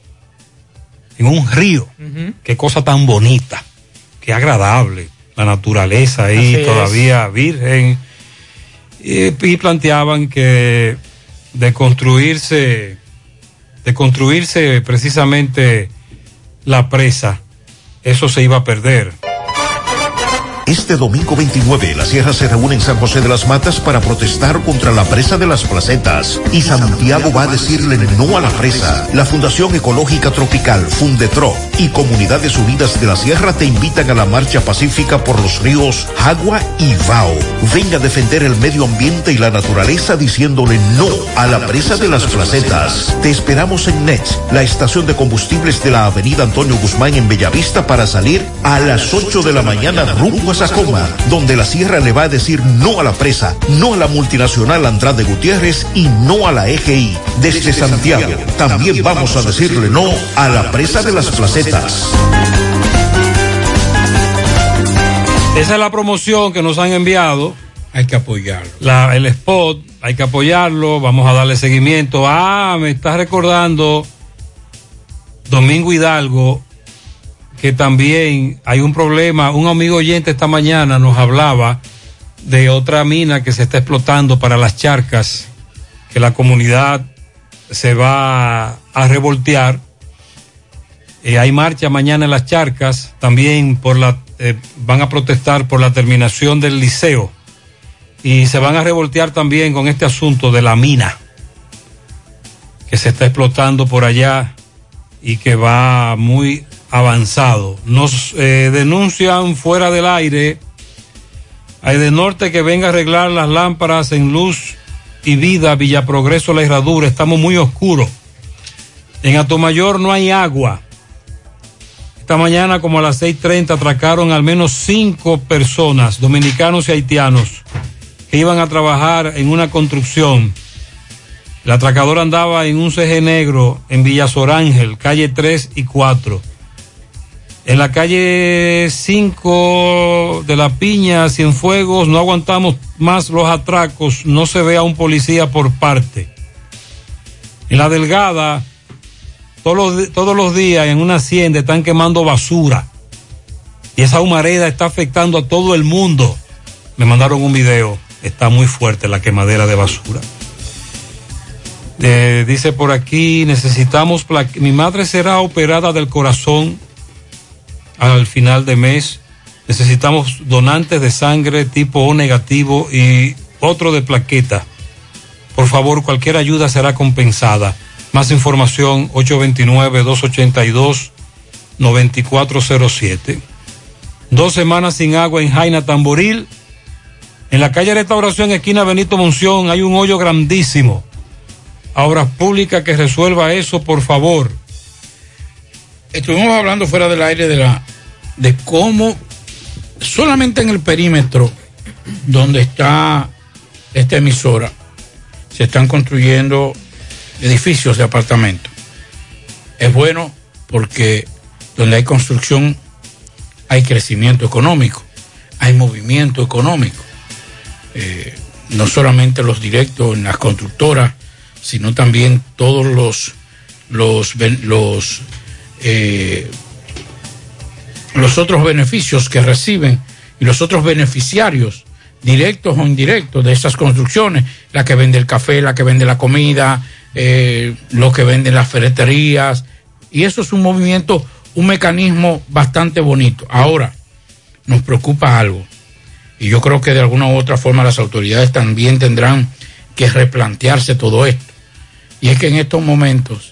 S4: en un río. Qué cosa tan bonita, qué agradable. La naturaleza ahí
S5: Así es.
S4: todavía virgen. Y, y planteaban que de construirse, de construirse precisamente la presa, eso se iba a perder.
S45: Este domingo 29, la Sierra se reúne en San José de las Matas para protestar contra la presa de las placetas. Y Santiago va a decirle no a la presa. La Fundación Ecológica Tropical, Fundetro y Comunidades Unidas de la Sierra te invitan a la marcha pacífica por los ríos Agua y Vao. Venga a defender el medio ambiente y la naturaleza diciéndole no a la presa de las placetas. Te esperamos en NET, la estación de combustibles de la Avenida Antonio Guzmán en Bellavista para salir a las 8 de la mañana rumbo a Sacoma, donde la Sierra le va a decir no a la presa, no a la multinacional Andrade Gutiérrez y no a la EGI. Desde Santiago, también vamos a decirle no a la presa de las placetas.
S4: Esa es la promoción que nos han enviado.
S6: Hay que apoyarlo.
S4: La, el spot, hay que apoyarlo, vamos a darle seguimiento. Ah, me está recordando Domingo Hidalgo que también hay un problema. Un amigo oyente esta mañana nos hablaba de otra mina que se está explotando para las charcas, que la comunidad se va a revoltear. Eh, hay marcha mañana en las charcas, también por la, eh, van a protestar por la terminación del liceo y se van a revoltear también con este asunto de la mina que se está explotando por allá y que va muy avanzado. Nos eh, denuncian fuera del aire hay de norte que venga a arreglar las lámparas en luz y vida, Villa Progreso, la herradura. Estamos muy oscuros. En Atomayor no hay agua. Esta mañana, como a las 6:30, atracaron al menos cinco personas, dominicanos y haitianos, que iban a trabajar en una construcción. El atracador andaba en un CG negro en Villa Sorángel, calle 3 y 4. En la calle 5 de la Piña, Cienfuegos, no aguantamos más los atracos, no se ve a un policía por parte. En la Delgada, todos los, todos los días en una hacienda están quemando basura. Y esa humareda está afectando a todo el mundo. Me mandaron un video, está muy fuerte la quemadera de basura. Eh, dice por aquí, necesitamos, mi madre será operada del corazón al final de mes. Necesitamos donantes de sangre tipo O negativo y otro de plaqueta. Por favor, cualquier ayuda será compensada. Más información 829-282-9407. Dos semanas sin agua en Jaina Tamboril. En la calle Restauración, esquina Benito Monción, hay un hoyo grandísimo. A Obras Públicas que resuelva eso, por favor.
S6: Estuvimos hablando fuera del aire de la de cómo solamente en el perímetro donde está esta emisora se están construyendo edificios de apartamentos. Es bueno porque donde hay construcción hay crecimiento económico, hay movimiento económico. Eh, no solamente los directos en las constructoras, sino también todos los los eh, los otros beneficios que reciben y los otros beneficiarios directos o indirectos de esas construcciones, la que vende el café, la que vende la comida, eh, lo que venden las ferreterías, y eso es un movimiento, un mecanismo bastante bonito. Ahora, nos preocupa algo, y yo creo que de alguna u otra forma las autoridades también tendrán que replantearse todo esto, y es que en estos momentos,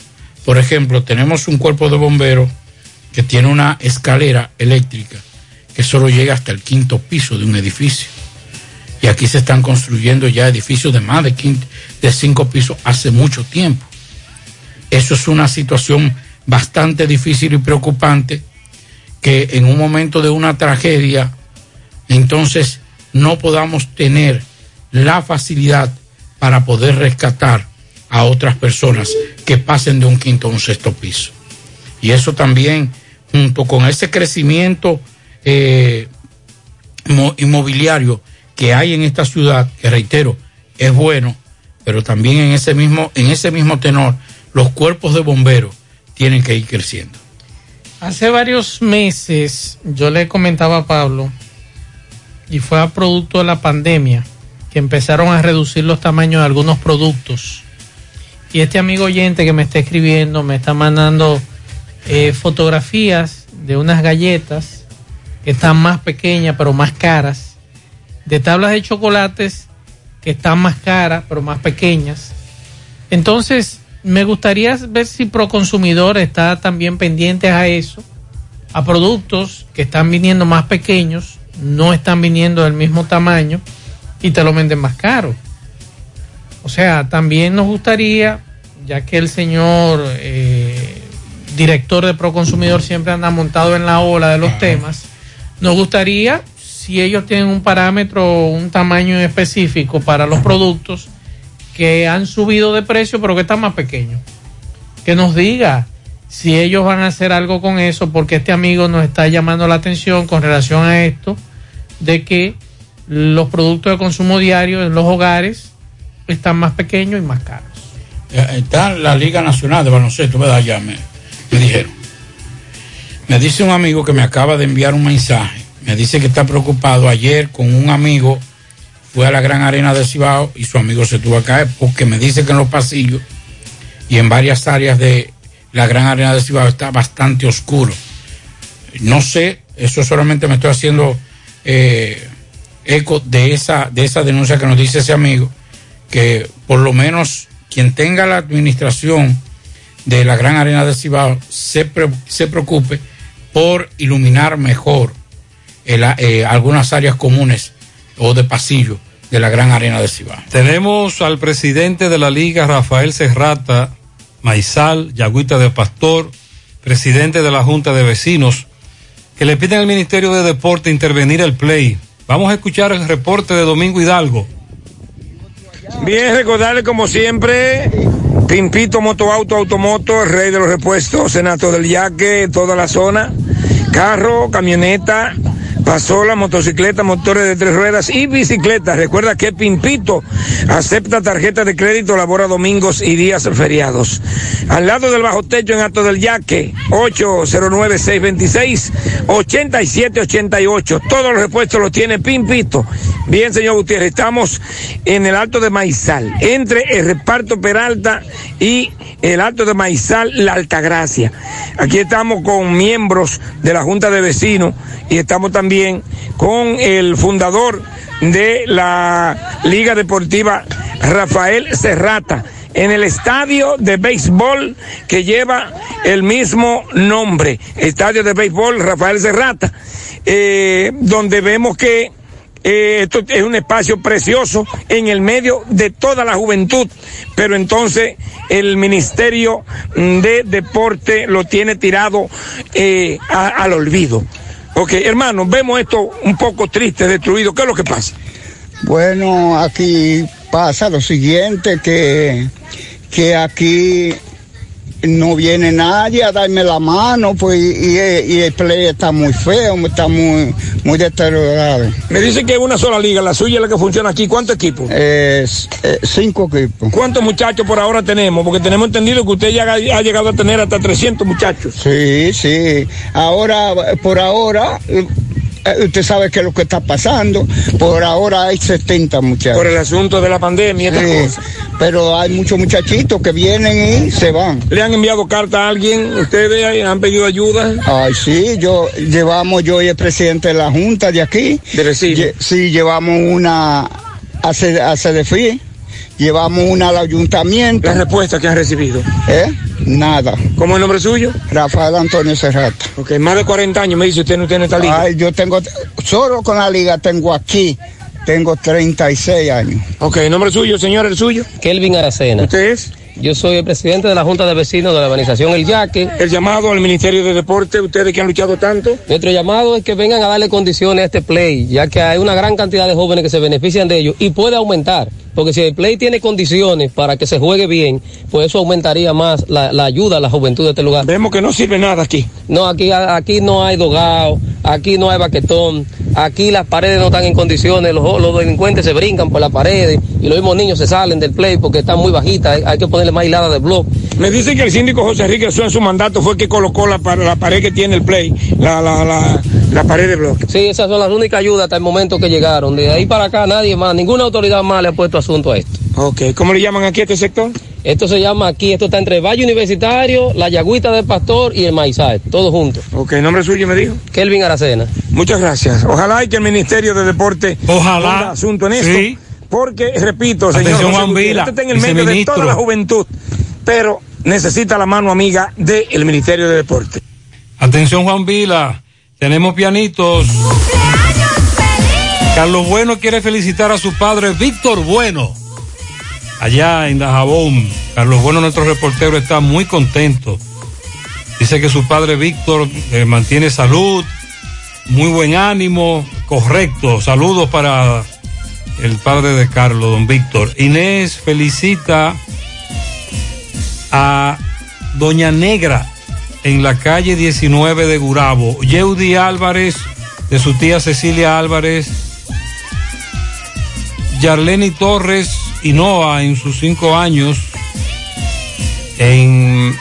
S6: por ejemplo, tenemos un cuerpo de bomberos que tiene una escalera eléctrica que solo llega hasta el quinto piso de un edificio. Y aquí se están construyendo ya edificios de más de, quinto, de cinco pisos hace mucho tiempo. Eso es una situación bastante difícil y preocupante que en un momento de una tragedia, entonces no podamos tener la facilidad para poder rescatar a otras personas que pasen de un quinto a un sexto piso. Y eso también, junto con ese crecimiento eh, mo- inmobiliario que hay en esta ciudad, que reitero, es bueno, pero también en ese mismo, en ese mismo tenor, los cuerpos de bomberos tienen que ir creciendo.
S5: Hace varios meses yo le comentaba a Pablo, y fue a producto de la pandemia, que empezaron a reducir los tamaños de algunos productos. Y este amigo oyente que me está escribiendo me está mandando eh, fotografías de unas galletas que están más pequeñas pero más caras, de tablas de chocolates que están más caras pero más pequeñas. Entonces, me gustaría ver si Proconsumidor está también pendiente a eso, a productos que están viniendo más pequeños, no están viniendo del mismo tamaño y te lo venden más caro. O sea, también nos gustaría, ya que el señor eh, director de Proconsumidor siempre anda montado en la ola de los temas, nos gustaría, si ellos tienen un parámetro, un tamaño específico para los productos que han subido de precio pero que están más pequeños, que nos diga si ellos van a hacer algo con eso, porque este amigo nos está llamando la atención con relación a esto, de que los productos de consumo diario en los hogares están más pequeños y más caros.
S6: Eh, Está la Liga Nacional de Baloncesto, ¿verdad? Ya me, me dijeron. Me dice un amigo que me acaba de enviar un mensaje. Me dice que está preocupado. Ayer con un amigo fue a la gran arena de Cibao y su amigo se tuvo a caer porque me dice que en los pasillos y en varias áreas de la gran arena de Cibao está bastante oscuro. No sé, eso solamente me estoy haciendo eh, eco de esa, de esa denuncia que nos dice ese amigo, que por lo menos quien tenga la administración de la gran arena de Cibao se, pre- se preocupe por iluminar mejor eh, algunas áreas comunes o de pasillo de la gran arena de Cibao.
S4: Tenemos al presidente de la liga, Rafael Serrata, Maizal, Yagüita de Pastor, presidente de la Junta de Vecinos, que le piden al Ministerio de Deporte intervenir el play. Vamos a escuchar el reporte de Domingo Hidalgo.
S46: Bien, recordarle como siempre, Pimpito Motoauto Automoto, rey de los repuestos, Senato del Yaque, toda la zona, carro, camioneta, pasola, motocicleta, motores de tres ruedas y bicicletas. Recuerda que Pimpito acepta tarjeta de crédito, labora domingos y días feriados. Al lado del bajo techo en Alto del Yaque, 809-626-8788. Todos los repuestos los tiene Pimpito. Bien, señor Gutiérrez, estamos en el Alto de Maizal, entre el reparto Peralta y el Alto de Maizal, La Altagracia. Aquí estamos con miembros de la Junta de Vecinos y estamos también con el fundador de la Liga Deportiva, Rafael Serrata, en el estadio de béisbol que lleva el mismo nombre, Estadio de Béisbol Rafael Serrata, eh, donde vemos que eh, esto es un espacio precioso en el medio de toda la juventud, pero entonces el Ministerio de Deporte lo tiene tirado eh, al olvido. Ok, hermano, vemos esto un poco triste, destruido. ¿Qué es lo que pasa?
S47: Bueno, aquí pasa lo siguiente, que, que aquí no viene nadie a darme la mano, pues, y, y el play está muy feo, está muy, muy deteriorado.
S46: Me dice que es una sola liga, la suya es la que funciona aquí. ¿Cuántos equipos?
S47: Es, eh, cinco equipos.
S46: ¿Cuántos muchachos por ahora tenemos? Porque tenemos entendido que usted ya ha llegado a tener hasta 300 muchachos.
S47: Sí, sí. Ahora, por ahora, usted sabe qué es lo que está pasando. Por ahora hay 70 muchachos.
S46: Por el asunto de la pandemia
S47: Sí. Pero hay muchos muchachitos que vienen y se van.
S46: ¿Le han enviado carta a alguien? ¿Ustedes han pedido ayuda?
S47: Ay, sí, yo llevamos, yo y el presidente de la Junta de aquí. Lle- Sí, llevamos una a, C- a CDFI, llevamos una al ayuntamiento.
S46: ¿La respuesta que han recibido?
S47: ¿Eh? Nada.
S46: ¿Cómo es el nombre suyo?
S47: Rafael Antonio Serrata.
S46: Ok, más de 40 años me dice usted no tiene esta liga.
S47: Ay, yo tengo, solo con la liga tengo aquí, tengo 36 años.
S46: Ok, ¿nombre suyo, señor, el suyo?
S48: Kelvin Aracena.
S46: ¿Usted es?
S48: Yo soy el presidente de la Junta de Vecinos de la organización El Yaque.
S46: El llamado al Ministerio de Deporte, ustedes que han luchado tanto.
S48: Nuestro llamado es que vengan a darle condiciones a este play, ya que hay una gran cantidad de jóvenes que se benefician de ello y puede aumentar. Porque si el play tiene condiciones para que se juegue bien, pues eso aumentaría más la, la ayuda a la juventud de este lugar.
S46: Vemos que no sirve nada aquí.
S48: No, aquí, aquí no hay dogado, aquí no hay baquetón, aquí las paredes no están en condiciones, los, los delincuentes se brincan por las paredes y los mismos niños se salen del play porque están muy bajitas, hay, hay que ponerle más hilada de blog.
S46: Me dicen que el síndico José Enrique Azúa en su mandato fue el que colocó la, la pared que tiene el play, la, la, la, la pared de bloque.
S48: Sí, esas son las únicas ayudas hasta el momento que llegaron. De ahí para acá nadie más, ninguna autoridad más le ha puesto asunto a esto.
S46: Ok, ¿cómo le llaman aquí a este sector?
S48: Esto se llama aquí, esto está entre Valle Universitario, La Yagüita del Pastor y el Maizal, todos juntos.
S46: Ok, nombre suyo me dijo.
S48: Kelvin Aracena.
S46: Muchas gracias. Ojalá y que el Ministerio de Deporte
S4: Ojalá.
S46: ponga asunto en esto.
S4: Sí.
S46: Porque, repito, señor
S4: Atención,
S46: José
S4: Juan
S46: Gutiérrez,
S4: Vila,
S46: usted está en el medio de toda la juventud, pero necesita la mano amiga del Ministerio de Deporte.
S4: Atención Juan Vila, tenemos pianitos. Carlos Bueno quiere felicitar a su padre Víctor Bueno. Allá en Dajabón, Carlos Bueno, nuestro reportero, está muy contento. Dice que su padre Víctor eh, mantiene salud, muy buen ánimo, correcto. Saludos para el padre de Carlos, don Víctor. Inés felicita a Doña Negra en la calle 19 de Gurabo. Yeudi Álvarez, de su tía Cecilia Álvarez. Yarleni Torres Hinoa en sus cinco años en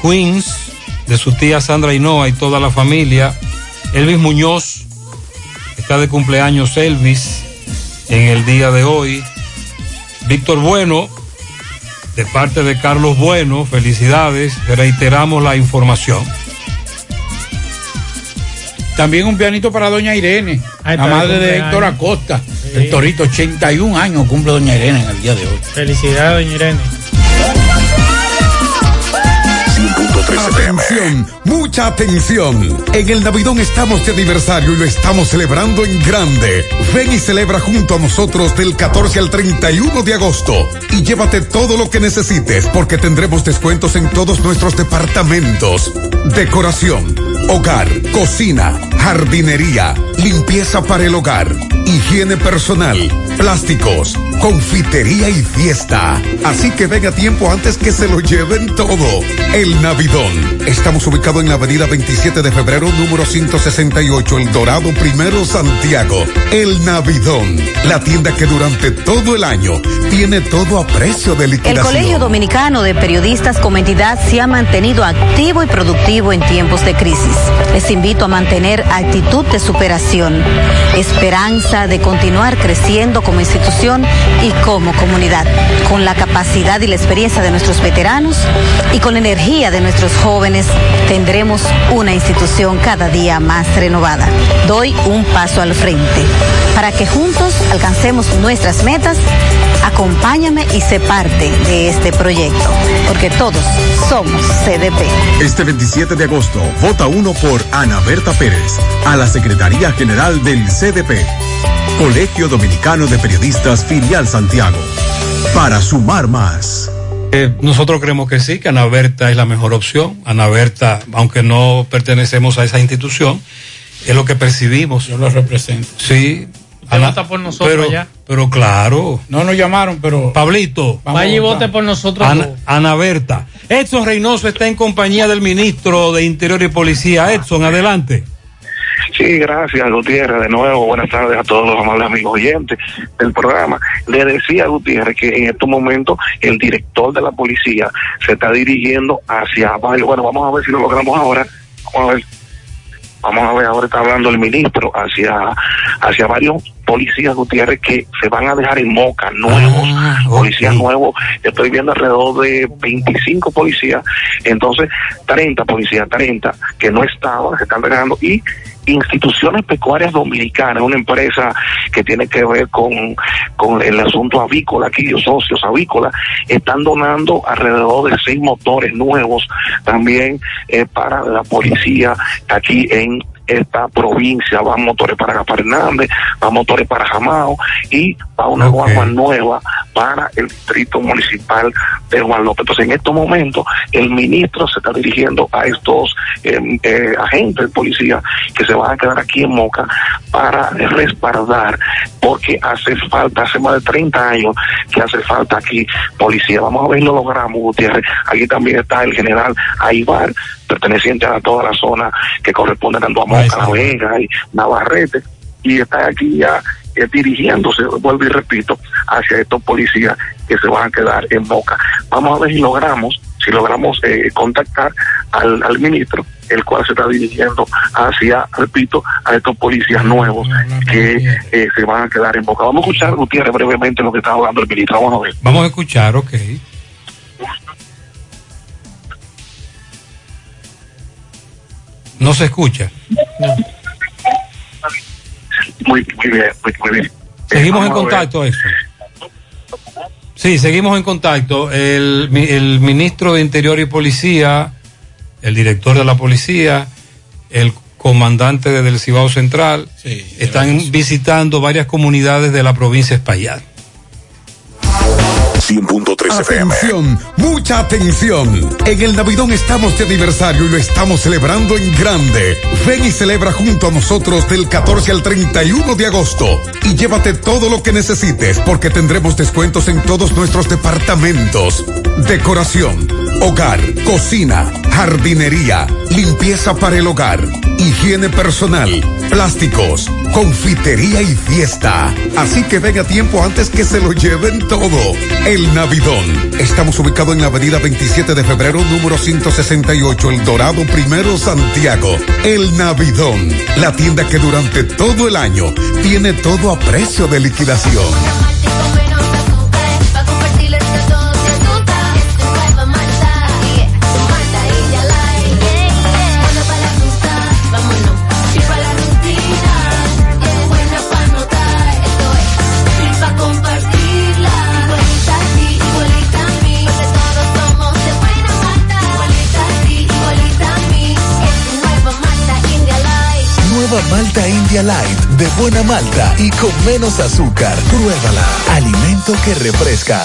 S4: Queens, de su tía Sandra Hinoa y toda la familia. Elvis Muñoz, está de cumpleaños Elvis en el día de hoy. Víctor Bueno, de parte de Carlos Bueno, felicidades, reiteramos la información.
S6: También un pianito para doña Irene, la madre de. Héctor Acosta. El torito, 81 años cumple doña Irene en el día de hoy.
S5: Felicidades, doña Irene.
S21: Atención, mucha atención. En el Navidón estamos de aniversario y lo estamos celebrando en grande. Ven y celebra junto a nosotros del 14 al 31 de agosto y llévate todo lo que necesites porque tendremos descuentos en todos nuestros departamentos. Decoración, hogar, cocina, jardinería, limpieza para el hogar, higiene personal, plásticos, confitería y fiesta. Así que ven a tiempo antes que se lo lleven todo. El Navidón. Estamos ubicados en la avenida 27 de febrero, número 168, El Dorado Primero, Santiago. El Navidón. La tienda que durante todo el año tiene todo a precio de
S49: El
S21: liquidación.
S49: Colegio Dominicano de Periodistas como entidad se ha mantenido activo y productivo en tiempos de crisis. Les invito a mantener actitud de superación, esperanza de continuar creciendo como institución y como comunidad, con la capacidad y la experiencia de nuestros veteranos y con la energía de nuestros jóvenes, tendremos una institución cada día más renovada. Doy un paso al frente. Para que juntos alcancemos nuestras metas, acompáñame y sé parte de este proyecto, porque todos somos CDP.
S50: Este 27 de agosto, vota uno por Ana Berta Pérez a la Secretaría General del CDP, Colegio Dominicano de Periodistas Filial Santiago, para sumar más.
S4: Eh, nosotros creemos que sí, que Ana Berta es la mejor opción. Ana Berta, aunque no pertenecemos a esa institución, es lo que percibimos.
S6: Yo lo represento.
S4: Sí.
S5: Usted vota por nosotros
S4: pero,
S5: allá.
S4: pero claro.
S6: No nos llamaron, pero.
S4: Pablito.
S5: Vaya y vote por nosotros.
S4: Ana, Ana Berta. Edson Reynoso está en compañía del ministro de Interior y Policía. Edson, adelante.
S51: Sí, gracias, Gutiérrez. De nuevo, buenas tardes a todos los amables amigos oyentes del programa. Le decía a Gutiérrez que en estos momentos el director de la policía se está dirigiendo hacia varios. Bueno, vamos a ver si lo logramos ahora. Vamos a ver. Vamos a ver, ahora está hablando el ministro hacia, hacia varios policías Gutiérrez que se van a dejar en Moca, nuevos, policías nuevos. Estoy viendo alrededor de 25 policías, entonces 30 policías, 30 que no estaban, se están dejando y instituciones pecuarias dominicanas, una empresa que tiene que ver con, con el asunto avícola, aquí los socios avícolas, están donando alrededor de seis motores nuevos también eh, para la policía aquí en esta provincia. Van motores para Gaspar Hernández, van motores para Jamao y va una guagua nueva para el distrito municipal de Juan López. Entonces, en estos momentos, el ministro se está dirigiendo a estos eh, eh, agentes de policía que se van a quedar aquí en Moca para respaldar, porque hace falta, hace más de 30 años que hace falta aquí policía. Vamos a ver, lo logramos, Gutiérrez. Aquí también está el general Aibar, perteneciente a toda la zona que corresponde tanto a Moca, La Vega y Navarrete, y está aquí ya eh, dirigiéndose, vuelvo y repito, hacia estos policías que se van a quedar en Moca. Vamos a ver si logramos, si logramos eh, contactar al, al ministro, el cual se está dirigiendo hacia, repito, a estos policías nuevos que eh, se van a quedar en Moca. Vamos a escuchar, Gutiérrez, brevemente lo que está hablando el ministro. Vamos a ver.
S4: Vamos a escuchar, ok. No se escucha.
S51: Muy, muy bien, muy, muy bien.
S4: Seguimos en
S51: Vamos
S4: contacto, eso. Sí, seguimos en contacto. El, mi- el ministro de Interior y Policía, el director de la policía, el comandante del Cibao Central, están visitando varias comunidades de la provincia de Espaillat.
S21: 100.3 FM. Atención, mucha atención. En el Navidón estamos de aniversario y lo estamos celebrando en grande. Ven y celebra junto a nosotros del 14 al 31 de agosto y llévate todo lo que necesites porque tendremos descuentos en todos nuestros departamentos. Decoración, hogar, cocina, jardinería, limpieza para el hogar, higiene personal, plásticos, confitería y fiesta. Así que ven a tiempo antes que se lo lleven todo. El Navidón. Estamos ubicados en la avenida 27 de febrero, número 168, El Dorado Primero, Santiago. El Navidón. La tienda que durante todo el año tiene todo a precio de liquidación.
S50: Malta India Light de buena malta y con menos azúcar. Pruébala. Alimento que refresca.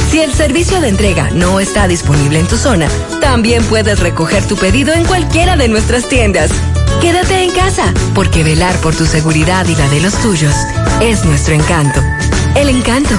S52: Si el servicio de entrega no está disponible en tu zona, también puedes recoger tu pedido en cualquiera de nuestras tiendas. Quédate en casa, porque velar por tu seguridad y la de los tuyos es nuestro encanto. El encanto.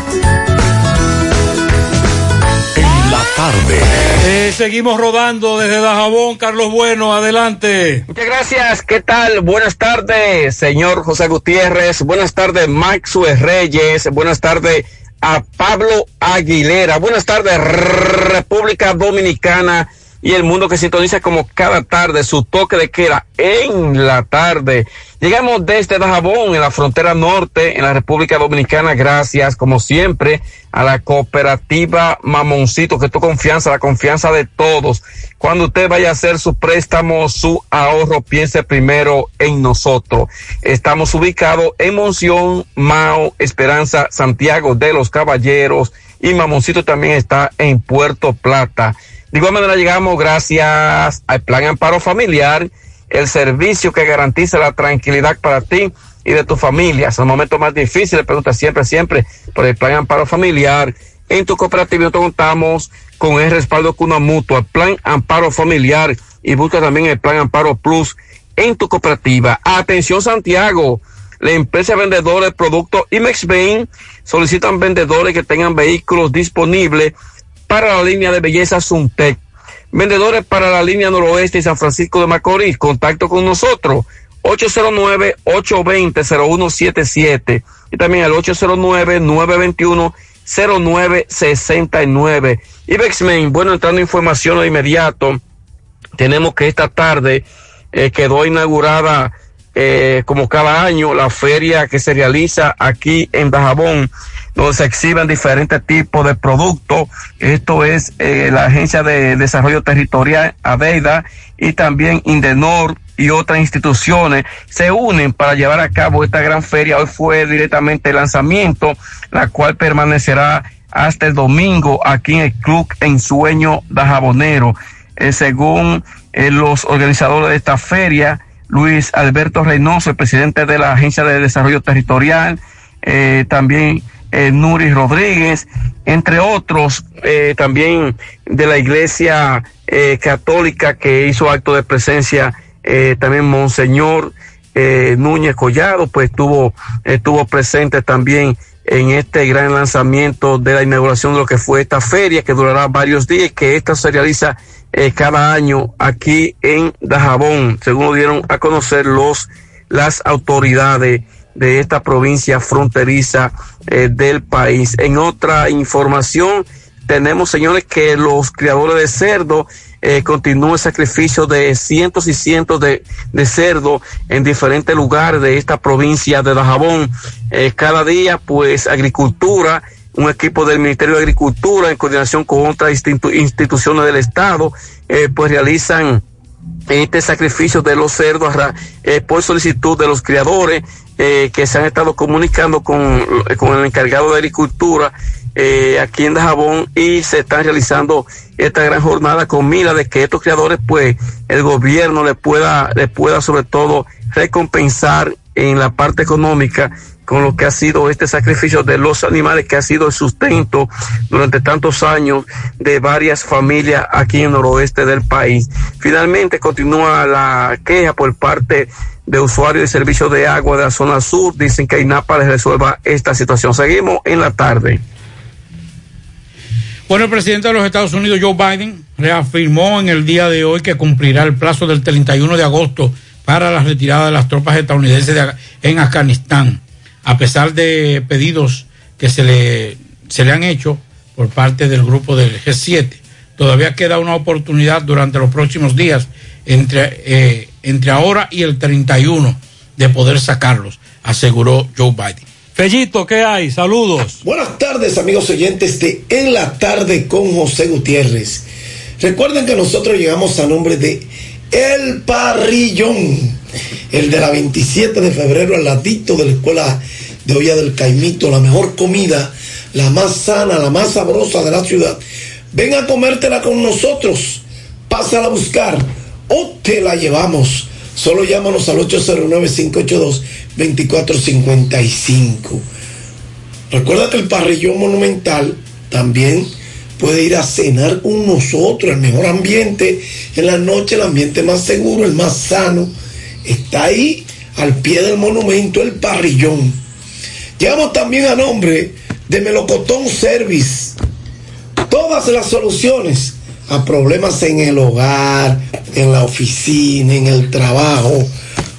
S53: La tarde.
S4: Eh, seguimos rodando desde Dajabón. Carlos Bueno, adelante.
S54: Muchas gracias. ¿Qué tal? Buenas tardes, señor José Gutiérrez. Buenas tardes, Maxwell Reyes. Buenas tardes a Pablo Aguilera. Buenas tardes, República Dominicana y el mundo que sintoniza como cada tarde su toque de queda en la tarde. Llegamos desde Dajabón, en la frontera norte, en la República Dominicana, gracias, como siempre, a la cooperativa Mamoncito, que tu confianza, la confianza de todos. Cuando usted vaya a hacer su préstamo, su ahorro, piense primero en nosotros. Estamos ubicados en Monción, Mao, Esperanza, Santiago de los Caballeros y Mamoncito también está en Puerto Plata. De igual manera llegamos gracias al Plan Amparo Familiar, el servicio que garantiza la tranquilidad para ti y de tu familia. Es el momento más difícil, pregunta siempre, siempre por el Plan Amparo Familiar. En tu cooperativa nosotros contamos con el respaldo Cuna Mutua, Plan Amparo Familiar y busca también el Plan Amparo Plus en tu cooperativa. Atención Santiago, la empresa vendedora de productos Imex Bain solicitan vendedores que tengan vehículos disponibles para la línea de belleza Suntec. Vendedores para la línea noroeste y San Francisco de Macorís. Contacto con nosotros. 809-820-0177 y también el 809-921-0969. Ibexmen, bueno, entrando información de inmediato, tenemos que esta tarde eh, quedó inaugurada eh, como cada año, la feria que se realiza aquí en Dajabón, donde se exhiben diferentes tipos de productos. Esto es eh, la Agencia de Desarrollo Territorial, ADEIDA, y también Indenor y otras instituciones se unen para llevar a cabo esta gran feria. Hoy fue directamente el lanzamiento, la cual permanecerá hasta el domingo aquí en el Club Ensueño Dajabonero. Eh, según eh, los organizadores de esta feria, Luis Alberto Reynoso, el presidente de la Agencia de Desarrollo Territorial, también eh, Nuri Rodríguez, entre otros, eh, también de la Iglesia eh, Católica que hizo acto de presencia, eh, también Monseñor Núñez Collado, pues estuvo, estuvo presente también en este gran lanzamiento de la inauguración de lo que fue esta feria que durará varios días, que esta se realiza cada año aquí en Dajabón, según lo dieron a conocer los las autoridades de esta provincia fronteriza eh, del país. En otra información, tenemos, señores, que los criadores de cerdo eh, continúan el sacrificio de cientos y cientos de, de en diferentes lugares de esta provincia de Dajabón. Eh, cada día, pues, agricultura, un equipo del Ministerio de Agricultura en coordinación con otras institu- instituciones del Estado, eh, pues realizan este sacrificio de los cerdos eh, por solicitud de los criadores eh, que se han estado comunicando con, con el encargado de agricultura eh, aquí en Dajabón y se están realizando esta gran jornada con mira de que estos criadores pues el gobierno le pueda le pueda sobre todo recompensar en la parte económica con lo que ha sido este sacrificio de los animales que ha sido el sustento durante tantos años de varias familias aquí en el noroeste del país. Finalmente continúa la queja por parte de usuarios de servicios de agua de la zona sur. Dicen que INAPA les resuelva esta situación. Seguimos en la tarde.
S6: Bueno, el presidente de los Estados Unidos, Joe Biden, reafirmó en el día de hoy que cumplirá el plazo del 31 de agosto para la retirada de las tropas estadounidenses de- en Afganistán, a pesar de pedidos que se le, se le han hecho por parte del grupo del G7. Todavía queda una oportunidad durante los próximos días entre, eh, entre ahora y el 31 de poder sacarlos, aseguró Joe Biden.
S4: Fellito, ¿qué hay? Saludos.
S55: Buenas tardes, amigos oyentes de En la Tarde con José Gutiérrez. Recuerden que nosotros llegamos a nombre de El Parrillón, el de la 27 de febrero al ladito de la escuela de Olla del Caimito, la mejor comida, la más sana, la más sabrosa de la ciudad. Ven a comértela con nosotros, pásala a buscar o te la llevamos. Solo llámanos al 809-582-2455. Recuerda que el parrillón monumental también puede ir a cenar con nosotros, el mejor ambiente en la noche, el ambiente más seguro, el más sano. Está ahí al pie del monumento, el parrillón. Llegamos también a nombre de Melocotón Service. Todas las soluciones a problemas en el hogar, en la oficina, en el trabajo,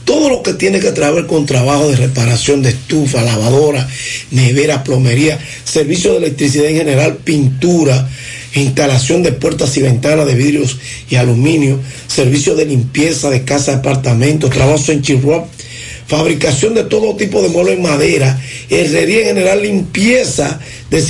S55: todo lo que tiene que traer con trabajo de reparación de estufa, lavadora, nevera, plomería, servicio de electricidad en general, pintura, instalación de puertas y ventanas de vidrios y aluminio, servicio de limpieza de casa, apartamentos, trabajos en chirruap, fabricación de todo tipo de muebles en madera, herrería en general, limpieza de